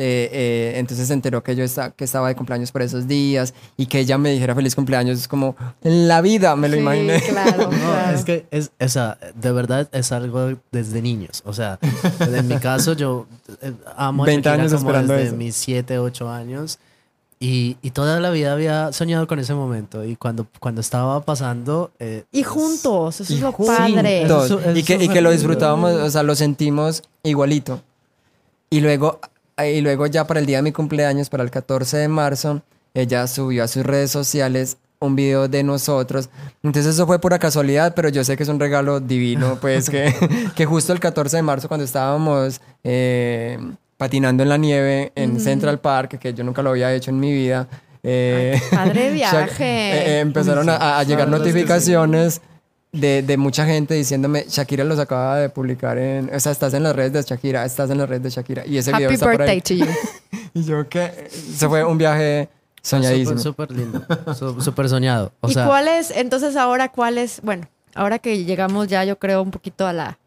Speaker 3: Eh, eh, entonces se enteró que yo esta- que estaba de cumpleaños por esos días y que ella me dijera feliz cumpleaños, es como en la vida me lo
Speaker 1: Sí,
Speaker 3: imaginé.
Speaker 1: claro,
Speaker 2: No,
Speaker 1: claro.
Speaker 2: es que es, o sea, de verdad es algo desde niños. O sea, en mi caso yo eh, amo a
Speaker 3: 20
Speaker 2: Shakira
Speaker 3: años
Speaker 2: como
Speaker 3: esperando
Speaker 2: desde
Speaker 3: eso.
Speaker 2: mis 7, 8 años. Y, y toda la vida había soñado con ese momento. Y cuando, cuando estaba pasando... eh,
Speaker 1: Y juntos, eso
Speaker 3: Y
Speaker 1: es lo
Speaker 3: juntos.
Speaker 1: padre.
Speaker 2: Eso
Speaker 3: Todos.
Speaker 2: es
Speaker 3: y, que, y que lo disfrutábamos, o sea, lo sentimos igualito. Y luego, y luego ya para el día de mi cumpleaños, para el 14 de marzo, ella subió a sus redes sociales un video de nosotros. Entonces eso fue pura casualidad, pero yo sé que es un regalo divino, pues que, que justo el 14 de marzo cuando estábamos eh, patinando en la nieve en Central Park, que yo nunca lo había hecho en mi vida. eh,
Speaker 1: padre
Speaker 3: Shak-
Speaker 1: viaje.
Speaker 3: eh, eh, empezaron a, a llegar notificaciones de, de mucha gente diciéndome, Shakira los acaba de publicar en, o sea, estás en las redes de Shakira, estás en las redes de Shakira. Y ese video
Speaker 1: Happy
Speaker 3: está por
Speaker 1: birthday
Speaker 3: ahí.
Speaker 1: to you.
Speaker 3: Y yo que, se fue un viaje soñadísimo.
Speaker 2: Súper súper lindo. Súper soñado. O
Speaker 1: ¿Y
Speaker 2: sea,
Speaker 1: cuál es, entonces ahora cuál es, bueno, ahora que llegamos ya yo creo un poquito a la,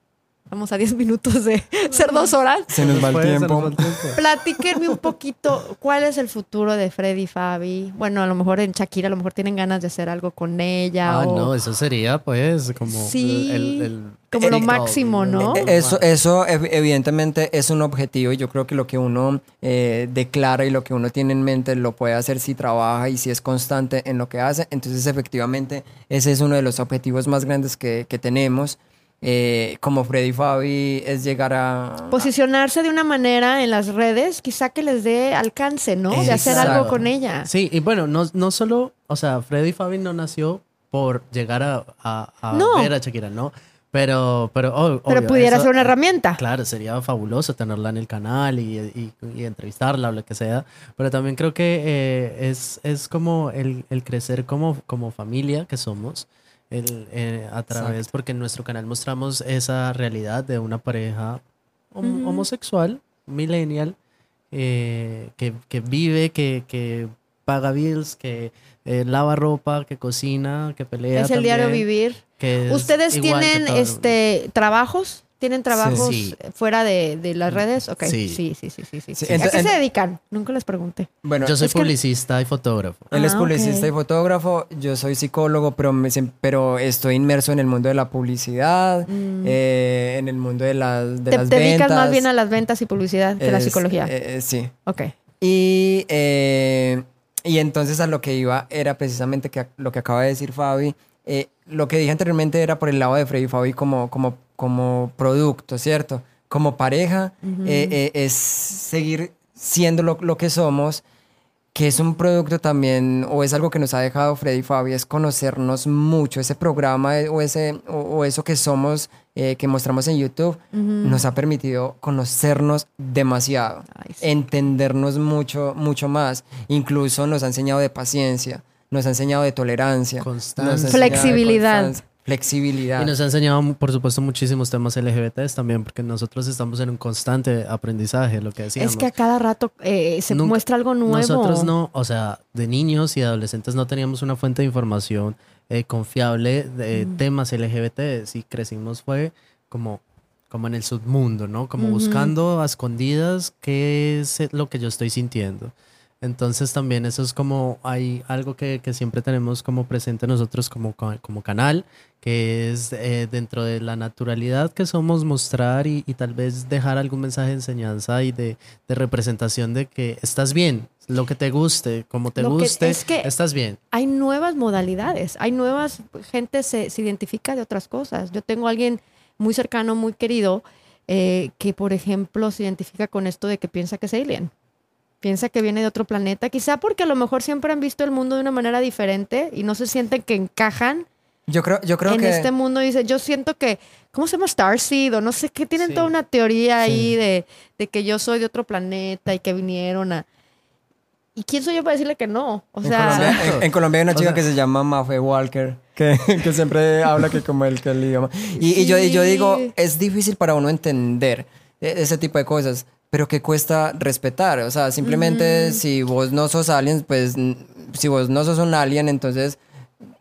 Speaker 1: Vamos a 10 minutos de ser dos horas.
Speaker 3: Se nos va el tiempo.
Speaker 1: Platíquenme un poquito cuál es el futuro de Freddy y Fabi. Bueno, a lo mejor en Shakira, a lo mejor tienen ganas de hacer algo con ella.
Speaker 2: Ah,
Speaker 1: o
Speaker 2: no, eso sería pues como
Speaker 1: Sí,
Speaker 2: el, el-
Speaker 1: como lo máximo, ¿no?
Speaker 3: Eh, Eso, eso ev- evidentemente es un objetivo y yo creo que lo que uno eh, declara y lo que uno tiene en mente lo puede hacer si trabaja y si es constante en lo que hace. Entonces efectivamente ese es uno de los objetivos más grandes que, que tenemos. Eh, como Freddy Fabi es llegar a...
Speaker 1: Posicionarse de una manera en las redes, quizá que les dé alcance, ¿no? De hacer
Speaker 3: Exacto.
Speaker 1: algo con ella.
Speaker 2: Sí, y bueno, no, no solo, o sea, Freddy Fabi no nació por llegar a, a- a
Speaker 1: No.
Speaker 2: ver a Shakira, ¿no? Pero, pero, oh,
Speaker 1: Pero
Speaker 2: obvio,
Speaker 1: pudiera
Speaker 2: eso-
Speaker 1: ser una herramienta.
Speaker 2: Claro, sería fabuloso tenerla en el canal y, y- y entrevistarla o lo que sea. Pero también creo que eh, es, es como el, el crecer como, como familia que somos. El, eh, a través, porque en nuestro canal mostramos esa realidad de una pareja hom- homosexual, millennial, eh, que, que vive, que, que paga bills, que eh, lava ropa, que cocina, que pelea.
Speaker 1: Es el diario vivir.
Speaker 2: que
Speaker 1: ¿Ustedes tienen este trabajos? ¿Tienen trabajos
Speaker 2: Sí.
Speaker 1: fuera de, de las redes? Ok. Sí,
Speaker 2: Sí.
Speaker 1: sí, sí, sí. sí,
Speaker 3: Sí,
Speaker 1: ¿A qué se dedican? Nunca les pregunté.
Speaker 3: Bueno,
Speaker 2: Yo soy
Speaker 1: que-
Speaker 2: publicista y fotógrafo.
Speaker 3: Él es
Speaker 1: Ah,
Speaker 3: publicista y fotógrafo, yo soy psicólogo, pero, me pero estoy inmerso en el mundo de la publicidad, eh, en el mundo de, las de
Speaker 1: Mm. Te,
Speaker 3: las
Speaker 1: te dedicas
Speaker 3: ventas.
Speaker 1: más bien a las ventas y publicidad que la
Speaker 3: Es-
Speaker 1: psicología.
Speaker 3: eh, eh, sí.
Speaker 1: ok.
Speaker 3: Y, eh, y entonces a lo que iba era precisamente que, lo que acaba de decir Fabi. Eh, lo que dije anteriormente era por el lado de Freddy y Fabi como, como, como producto, ¿cierto? Como pareja eh, eh, es seguir siendo lo, lo que somos, que es un producto también, o es algo que nos ha dejado Freddy y Fabi, es conocernos mucho. Ese programa o, ese, o, o eso que somos, eh, que mostramos en YouTube, nos ha permitido conocernos demasiado
Speaker 1: sí.
Speaker 3: entendernos mucho, mucho más. Incluso nos ha enseñado de paciencia, nos ha enseñado de tolerancia,
Speaker 2: Constancia.
Speaker 3: de
Speaker 1: Flexibilidad.
Speaker 3: constancia, flexibilidad.
Speaker 2: Y nos ha enseñado, por supuesto, muchísimos temas LGBTs también, porque nosotros estamos en un constante aprendizaje, lo que decíamos.
Speaker 1: Es que a cada rato eh, se
Speaker 2: Nunca-
Speaker 1: muestra algo nuevo.
Speaker 2: Nosotros no, o sea, de niños y adolescentes no teníamos una fuente de información eh, confiable de
Speaker 1: Mm.
Speaker 2: temas LGBT. Y crecimos fue como, como en el submundo, ¿no? Como buscando a escondidas qué es lo que yo estoy sintiendo. Entonces también eso es como hay algo que, que siempre tenemos como presente nosotros como, como canal, que es eh, dentro de la naturalidad que somos mostrar y, y tal vez dejar algún mensaje de enseñanza y de, de representación de que estás bien, lo que te guste, como te
Speaker 1: Lo que-
Speaker 2: guste,
Speaker 1: es que-
Speaker 2: estás bien.
Speaker 1: hay nuevas modalidades, hay nuevas, gente se, se identifica de otras cosas. Yo tengo a alguien muy cercano, muy querido, eh, que por ejemplo se identifica con esto de que piensa que es alien. Piensa que viene de otro planeta, quizá porque a lo mejor siempre han visto el mundo de una manera diferente y no se sienten que encajan
Speaker 3: Yo creo, yo creo
Speaker 1: en
Speaker 3: que
Speaker 1: este mundo. Dice, yo siento que, ¿cómo se llama? Starseed o no sé qué, tienen
Speaker 2: Sí.
Speaker 1: toda una teoría ahí de, de que yo soy de otro planeta y que vinieron a... ¿Y quién soy yo para decirle que no? O
Speaker 3: en,
Speaker 1: sea,
Speaker 3: Colombia,
Speaker 2: Exacto.
Speaker 3: en- en Colombia hay una
Speaker 2: O
Speaker 3: chica
Speaker 2: sea-
Speaker 3: que se llama Mafe Walker, que, que siempre habla que como el que el idioma. Y, y yo, y yo digo, es difícil para uno entender e- ese tipo de cosas, pero que cuesta respetar. O sea, simplemente si vos no sos alien, pues n- si vos no sos un alien, entonces...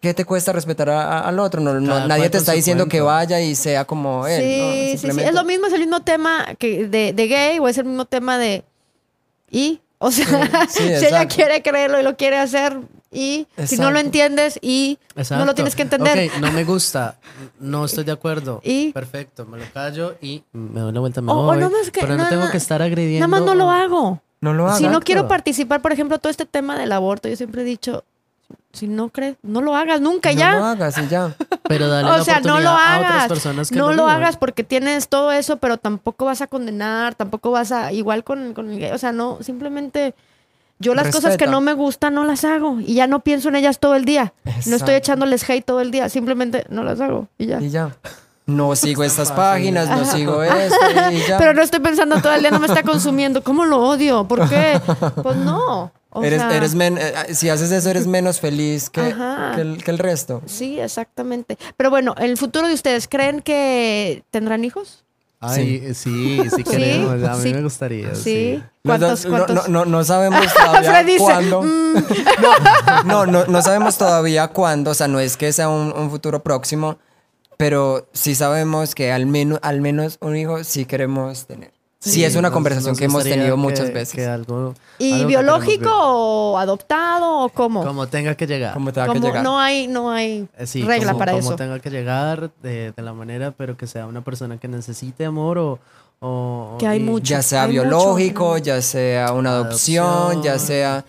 Speaker 3: ¿Qué te cuesta respetar a- a- al otro? No, no- nadie te está diciendo que
Speaker 2: cuento.
Speaker 3: vaya y sea como él. ¿no?
Speaker 1: Sí, sí, sí.
Speaker 3: Simplemente-
Speaker 1: Es lo mismo, es el mismo tema que de, de gay o es el mismo tema de... ¿Y? O sea,
Speaker 3: Sí,
Speaker 1: si ella quiere creerlo y lo quiere hacer y si no lo
Speaker 3: Exacto.
Speaker 1: entiendes y no lo
Speaker 2: Exacto.
Speaker 1: tienes que entender.
Speaker 2: Ok, no me gusta, no estoy de acuerdo.
Speaker 1: ¿Y?
Speaker 2: Perfecto, me lo callo y me doy la vuelta, me
Speaker 1: O- o
Speaker 2: voy.
Speaker 1: no más que-
Speaker 2: pero no,
Speaker 1: no,
Speaker 2: tengo
Speaker 1: no,
Speaker 2: que estar agrediendo.
Speaker 1: Nada más no lo hago.
Speaker 3: No lo hagas.
Speaker 1: Si no
Speaker 2: Exacto.
Speaker 1: quiero participar, por ejemplo, todo este tema del aborto, yo siempre he dicho, si no crees, no lo hagas nunca
Speaker 3: No
Speaker 1: ya.
Speaker 3: lo hagas y ya.
Speaker 2: Pero dale
Speaker 1: o
Speaker 2: la
Speaker 1: sea, no lo
Speaker 2: oportunidad a otras
Speaker 1: hagas.
Speaker 2: personas que
Speaker 1: no lo
Speaker 2: vivan.
Speaker 1: hagas porque tienes todo eso, pero tampoco vas a condenar, tampoco vas a, igual con, con el gay, o sea, no, simplemente yo las cosas que no me gustan no las hago y ya no pienso en ellas todo el día. No estoy echándoles hate todo el día, simplemente no las hago y ya.
Speaker 3: Y ya. No sigo estas páginas, no sigo esto y ya.
Speaker 1: Pero no estoy pensando todo el día, no me está consumiendo. ¿Cómo lo odio? ¿Por qué? Pues no. O
Speaker 3: eres,
Speaker 1: sea,
Speaker 3: eres men- eh, si haces eso, eres menos feliz que, el, que el resto.
Speaker 1: Sí, exactamente. Pero bueno, el futuro de ustedes, ¿creen que tendrán hijos?
Speaker 2: Ay, sí, sí, queremos. A mí
Speaker 1: Sí.
Speaker 2: me gustaría.
Speaker 1: Sí.
Speaker 2: Sí.
Speaker 1: ¿Cuántos, cuántos?
Speaker 3: No, no, no sabemos todavía
Speaker 1: dice,
Speaker 3: cuándo.
Speaker 1: "Mm".
Speaker 3: No, no, no sabemos todavía cuándo. O sea, no es que sea un, un futuro próximo, pero sí sabemos que al menos, al menos un hijo sí queremos tener. Sí, es una
Speaker 2: nos-
Speaker 3: conversación
Speaker 2: nos
Speaker 3: que hemos tenido
Speaker 2: que-
Speaker 3: muchas veces.
Speaker 2: que algo,
Speaker 1: ¿Y
Speaker 2: algo que
Speaker 1: biológico o adoptado o cómo?
Speaker 2: Como tenga que llegar.
Speaker 3: Como
Speaker 1: Como
Speaker 3: llegar.
Speaker 1: no hay, no hay
Speaker 2: Eh, sí,
Speaker 1: regla
Speaker 2: como-
Speaker 1: para
Speaker 2: como
Speaker 1: eso.
Speaker 2: tenga que llegar de, de la manera, pero que sea una persona que necesite amor o... o-
Speaker 1: Que hay
Speaker 2: y-
Speaker 1: mucho.
Speaker 3: ya sea
Speaker 1: mucho.
Speaker 3: biológico, ya sea una adopción,
Speaker 2: Adopción.
Speaker 3: ya sea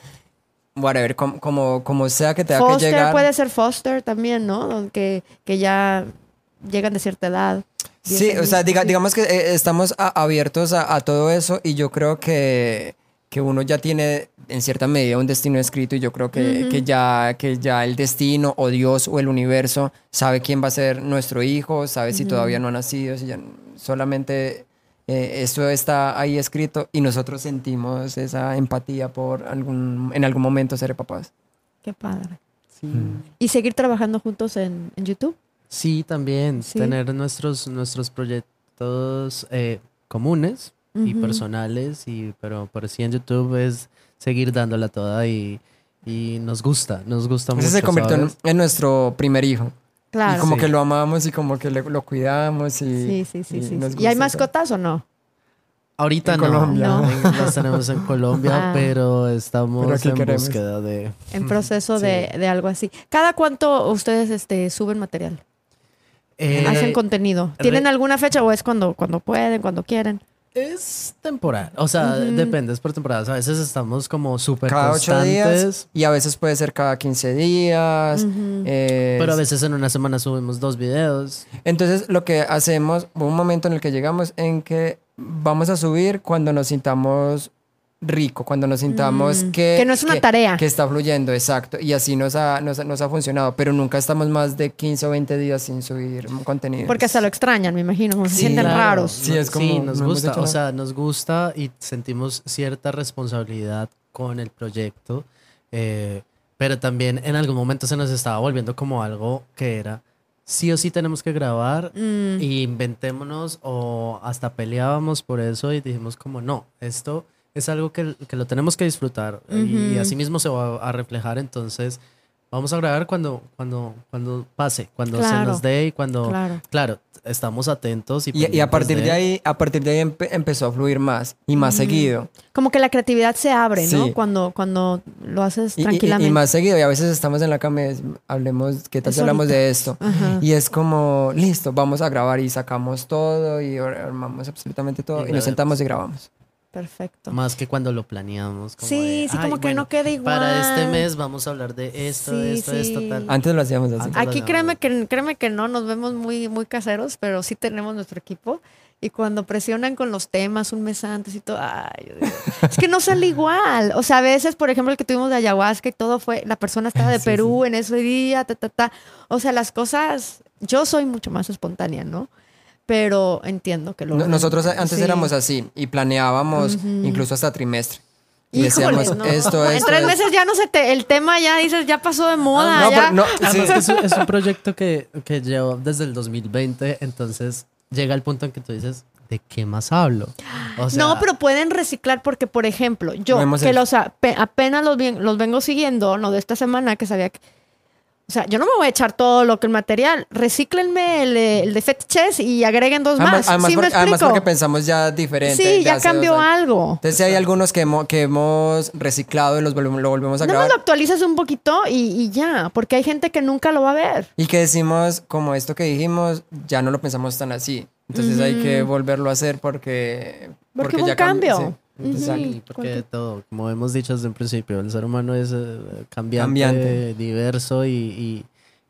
Speaker 3: whatever, com- como, como sea que tenga que
Speaker 1: Foster
Speaker 3: llegar.
Speaker 1: puede ser foster también, ¿no? Que, que ya llegan de cierta edad.
Speaker 3: Sí,
Speaker 1: 10
Speaker 3: o sea, diga- digamos que eh, estamos a- abiertos a, a todo eso y yo creo que, que uno ya tiene en cierta medida un destino escrito y yo creo que, que, ya, que ya el destino o Dios o el universo sabe quién va a ser nuestro hijo, sabe si todavía no ha nacido, si ya solamente eh, eso está ahí escrito y nosotros sentimos esa empatía por algún, en algún momento ser papás.
Speaker 1: Qué padre.
Speaker 2: Sí.
Speaker 1: ¿Y seguir trabajando juntos en, en YouTube?
Speaker 2: Sí, también
Speaker 1: Sí.
Speaker 2: tener nuestros, nuestros proyectos eh, comunes y
Speaker 1: Ujú.
Speaker 2: personales, y, pero, pero sí en YouTube es seguir dándola toda y, y nos gusta, nos gusta mucho.
Speaker 3: Ese se convirtió en, en nuestro primer hijo.
Speaker 1: Claro.
Speaker 3: Y como
Speaker 2: Sí.
Speaker 3: que lo amamos y como que le- lo cuidamos y...
Speaker 1: Sí, sí, sí,
Speaker 3: y
Speaker 1: sí.
Speaker 3: nos
Speaker 1: ¿Y hay
Speaker 3: gusta
Speaker 1: mascotas o no?
Speaker 2: Ahorita
Speaker 3: En
Speaker 2: no,
Speaker 3: Colombia.
Speaker 1: No.
Speaker 2: las tenemos en Colombia,
Speaker 1: Ah.
Speaker 2: pero estamos
Speaker 3: Pero
Speaker 2: en
Speaker 3: queremos.
Speaker 2: búsqueda de...
Speaker 1: En proceso
Speaker 2: Sí.
Speaker 1: de, de algo así. ¿Cada cuánto ustedes este, suben material?
Speaker 2: Eh,
Speaker 1: ¿Hacen contenido?
Speaker 2: re-
Speaker 1: ¿Tienen alguna fecha o es cuando, cuando pueden, cuando quieren?
Speaker 2: Es temporal, o sea,
Speaker 1: Ujú.
Speaker 2: depende, es por temporadas. A veces estamos como súper
Speaker 3: Cada ocho días
Speaker 2: constantes,
Speaker 3: y a veces puede ser cada 15 días. Eh,
Speaker 2: pero a veces en una semana subimos dos videos.
Speaker 3: Entonces lo que hacemos, hubo un momento en el que llegamos en que vamos a subir cuando nos sintamos rico, cuando nos sintamos
Speaker 1: Mm,
Speaker 3: que...
Speaker 1: que no es una tarea.
Speaker 3: Que está fluyendo, exacto. Y así nos ha, nos, ha- nos ha funcionado, pero nunca estamos más de 15 o 20 días sin subir contenido.
Speaker 1: Porque hasta lo extrañan, me imagino. se
Speaker 3: Sí,
Speaker 1: sienten
Speaker 3: claro.
Speaker 1: raros.
Speaker 3: Sí, es como,
Speaker 2: Sí, nos gusta, o sea, nos gusta y sentimos cierta responsabilidad con el proyecto, eh, pero también en algún momento se nos estaba volviendo como algo que era, sí o sí tenemos que grabar
Speaker 1: Mm,
Speaker 2: y inventémonos o hasta peleábamos por eso y dijimos como no, esto es algo que, que lo tenemos que disfrutar y,
Speaker 1: Ujú.
Speaker 2: así mismo se va a reflejar, entonces vamos a grabar cuando, cuando, cuando pase, cuando se nos dé y cuando,
Speaker 1: Claro.
Speaker 2: claro, estamos atentos y,
Speaker 3: Y, y a partir de ahí, a partir de ahí empe- empezó a fluir más y más seguido.
Speaker 1: Como que la creatividad se abre, ¿no? Cuando, cuando lo haces
Speaker 3: Y- Y, y-
Speaker 1: tranquilamente.
Speaker 3: y más seguido. Y a veces estamos en la cama y hablemos, ¿qué tal si hablamos de esto?
Speaker 1: Ajá.
Speaker 3: Y es como, listo, vamos a grabar y sacamos todo y armamos absolutamente todo
Speaker 2: Y
Speaker 3: y, nos sentamos y grabamos.
Speaker 1: Perfecto.
Speaker 2: Más que cuando lo planeamos. como
Speaker 1: Sí,
Speaker 2: de,
Speaker 1: sí,
Speaker 2: "Ay,
Speaker 1: como que
Speaker 2: bueno,
Speaker 1: no quede igual.
Speaker 2: Para este mes vamos a hablar de esto,
Speaker 1: Sí,
Speaker 2: esto, esto,
Speaker 1: sí.
Speaker 2: tal.
Speaker 3: Antes lo hacíamos así.
Speaker 1: Aquí créeme que, créeme que no, nos vemos muy, muy caseros, pero sí tenemos nuestro equipo. Y cuando presionan con los temas un mes antes y todo, ay, yo digo, es que no sale igual. O sea, a veces, por ejemplo, el que tuvimos de ayahuasca y todo fue, la persona estaba de
Speaker 3: Sí,
Speaker 1: Perú en ese día, ta, ta, ta. O sea, las cosas, yo soy mucho más espontánea, ¿no? Pero entiendo que lo...
Speaker 3: No- Nosotros antes
Speaker 1: Sí.
Speaker 3: éramos así y planeábamos
Speaker 1: Ujú.
Speaker 3: incluso hasta trimestre. Y
Speaker 1: Híjole,
Speaker 3: decíamos
Speaker 1: no.
Speaker 3: esto,
Speaker 1: En
Speaker 3: esto.
Speaker 1: tres
Speaker 3: esto.
Speaker 1: meses ya no se te, el tema ya dices, ya pasó de moda.
Speaker 3: No,
Speaker 1: ya.
Speaker 3: pero no,
Speaker 2: Además
Speaker 3: sí.
Speaker 2: que es, un, es un proyecto que, que llevo desde el 2020, entonces llega el punto en que tú dices, ¿de qué más hablo? O sea,
Speaker 1: no, pero pueden reciclar porque, por ejemplo, yo que
Speaker 3: hecho.
Speaker 1: los ape- apenas los, los vengo siguiendo, no de esta semana que sabía que... O sea, yo no me voy a echar todo lo que el material. Recíclenme el, de- el de fetiches y agreguen dos
Speaker 3: Además,
Speaker 1: más.
Speaker 3: además
Speaker 1: ¿Sí me
Speaker 3: porque, además porque pensamos ya diferente.
Speaker 1: sí, ya cambió algo.
Speaker 3: Entonces sí hay algunos que, hemo- que hemos reciclado y los volvemos, lo volvemos a grabar.
Speaker 1: lo actualizas un poquito y, y ya, porque hay gente que nunca lo va a ver.
Speaker 3: Y que decimos, como esto que dijimos, ya no lo pensamos tan así. Entonces hay que volverlo a hacer porque...
Speaker 1: Porque hubo un
Speaker 3: cam-
Speaker 1: cambio.
Speaker 3: sí. Exacto.
Speaker 2: Porque todo, como hemos dicho desde un principio, el ser humano es eh, cambiante,
Speaker 3: Cambiante.
Speaker 2: diverso y, y,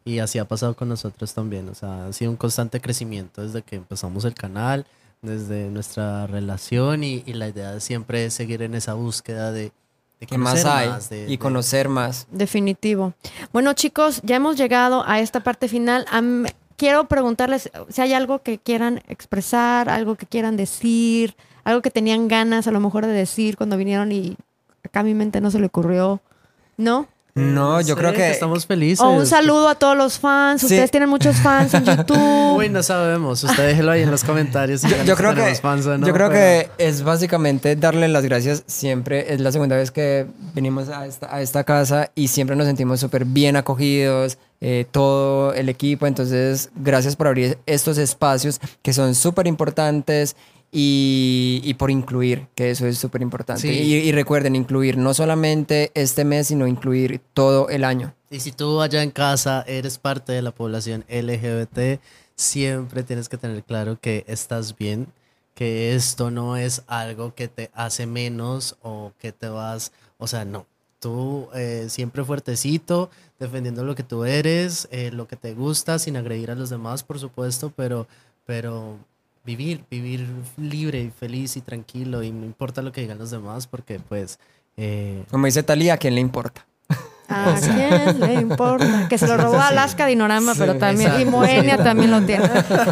Speaker 2: y así ha pasado con nosotros también. O sea, ha sido un constante crecimiento desde que empezamos el canal, desde nuestra relación y, y la idea de siempre es seguir en esa búsqueda de, de
Speaker 3: ¿Qué más hay?
Speaker 2: más, de-
Speaker 3: y
Speaker 2: de-
Speaker 3: conocer más.
Speaker 1: Definitivo. Bueno, chicos, ya hemos llegado a esta parte final. Am- quiero preguntarles si hay algo que quieran expresar, algo que quieran decir, algo que tenían ganas a lo mejor de decir cuando vinieron y acá a mi mente no se le ocurrió. ¿No?
Speaker 3: No, yo
Speaker 2: sé,
Speaker 3: creo que...
Speaker 2: estamos felices.
Speaker 1: O un saludo a todos los fans.
Speaker 3: Sí.
Speaker 1: Ustedes tienen muchos fans en YouTube.
Speaker 2: Uy, no sabemos. Usted déjelo ahí en los comentarios. si
Speaker 3: Yo, yo creo que,
Speaker 2: tenemos fans no,
Speaker 3: yo creo
Speaker 2: pero-
Speaker 3: que es básicamente darle las gracias siempre. Es la segunda vez que venimos a esta, a esta casa y siempre nos sentimos súper bien acogidos, eh, todo el equipo. Entonces, gracias por abrir estos espacios que son súper importantes y, y por incluir, que eso es súper importante.
Speaker 2: Sí.
Speaker 3: Y, y recuerden, incluir no solamente este mes, sino incluir todo el año.
Speaker 2: Y si tú allá en casa eres parte de la población LGBT, siempre tienes que tener claro que estás bien, que esto no es algo que te hace menos o que te vas, o sea, no. Tú eh, siempre fuertecito, defendiendo lo que tú eres, eh, lo que te gusta, sin agredir a los demás, por supuesto, pero, pero vivir, vivir libre y feliz y tranquilo y no importa lo que digan los demás, porque pues... eh,
Speaker 3: Como dice Talía, ¿a quién le importa?
Speaker 1: ¿A quién le importa? Que se lo robó Alaska Dinorama, pero también, y
Speaker 2: exacto,
Speaker 1: Moenia
Speaker 2: sí.
Speaker 1: también lo tiene.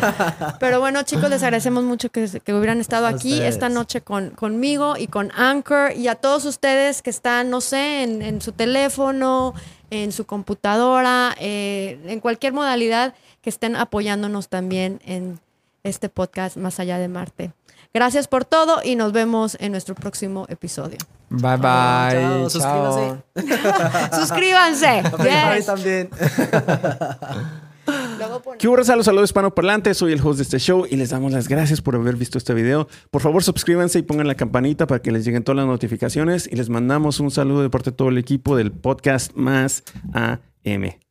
Speaker 1: Pero bueno, chicos, les agradecemos mucho que, que hubieran estado
Speaker 2: A
Speaker 1: aquí
Speaker 2: ustedes.
Speaker 1: esta noche con, conmigo y con Anchor y a todos ustedes que están, no sé, en, en su teléfono, en su computadora, eh, en cualquier modalidad que estén apoyándonos también en este podcast Más allá de Marte. Gracias por todo y nos vemos en nuestro próximo episodio.
Speaker 3: Bye bye.
Speaker 2: Chao,
Speaker 3: chao.
Speaker 2: suscríbanse.
Speaker 1: Suscríbanse. Yes.
Speaker 2: también.
Speaker 4: ¿Qué hubo, raza? Los saludos hispanoparlantes. Soy el host de este show y les damos las gracias por haber visto este video. Por favor, suscríbanse y pongan la campanita para que les lleguen todas las notificaciones. Y les mandamos un saludo de parte de todo el equipo del podcast Más AM.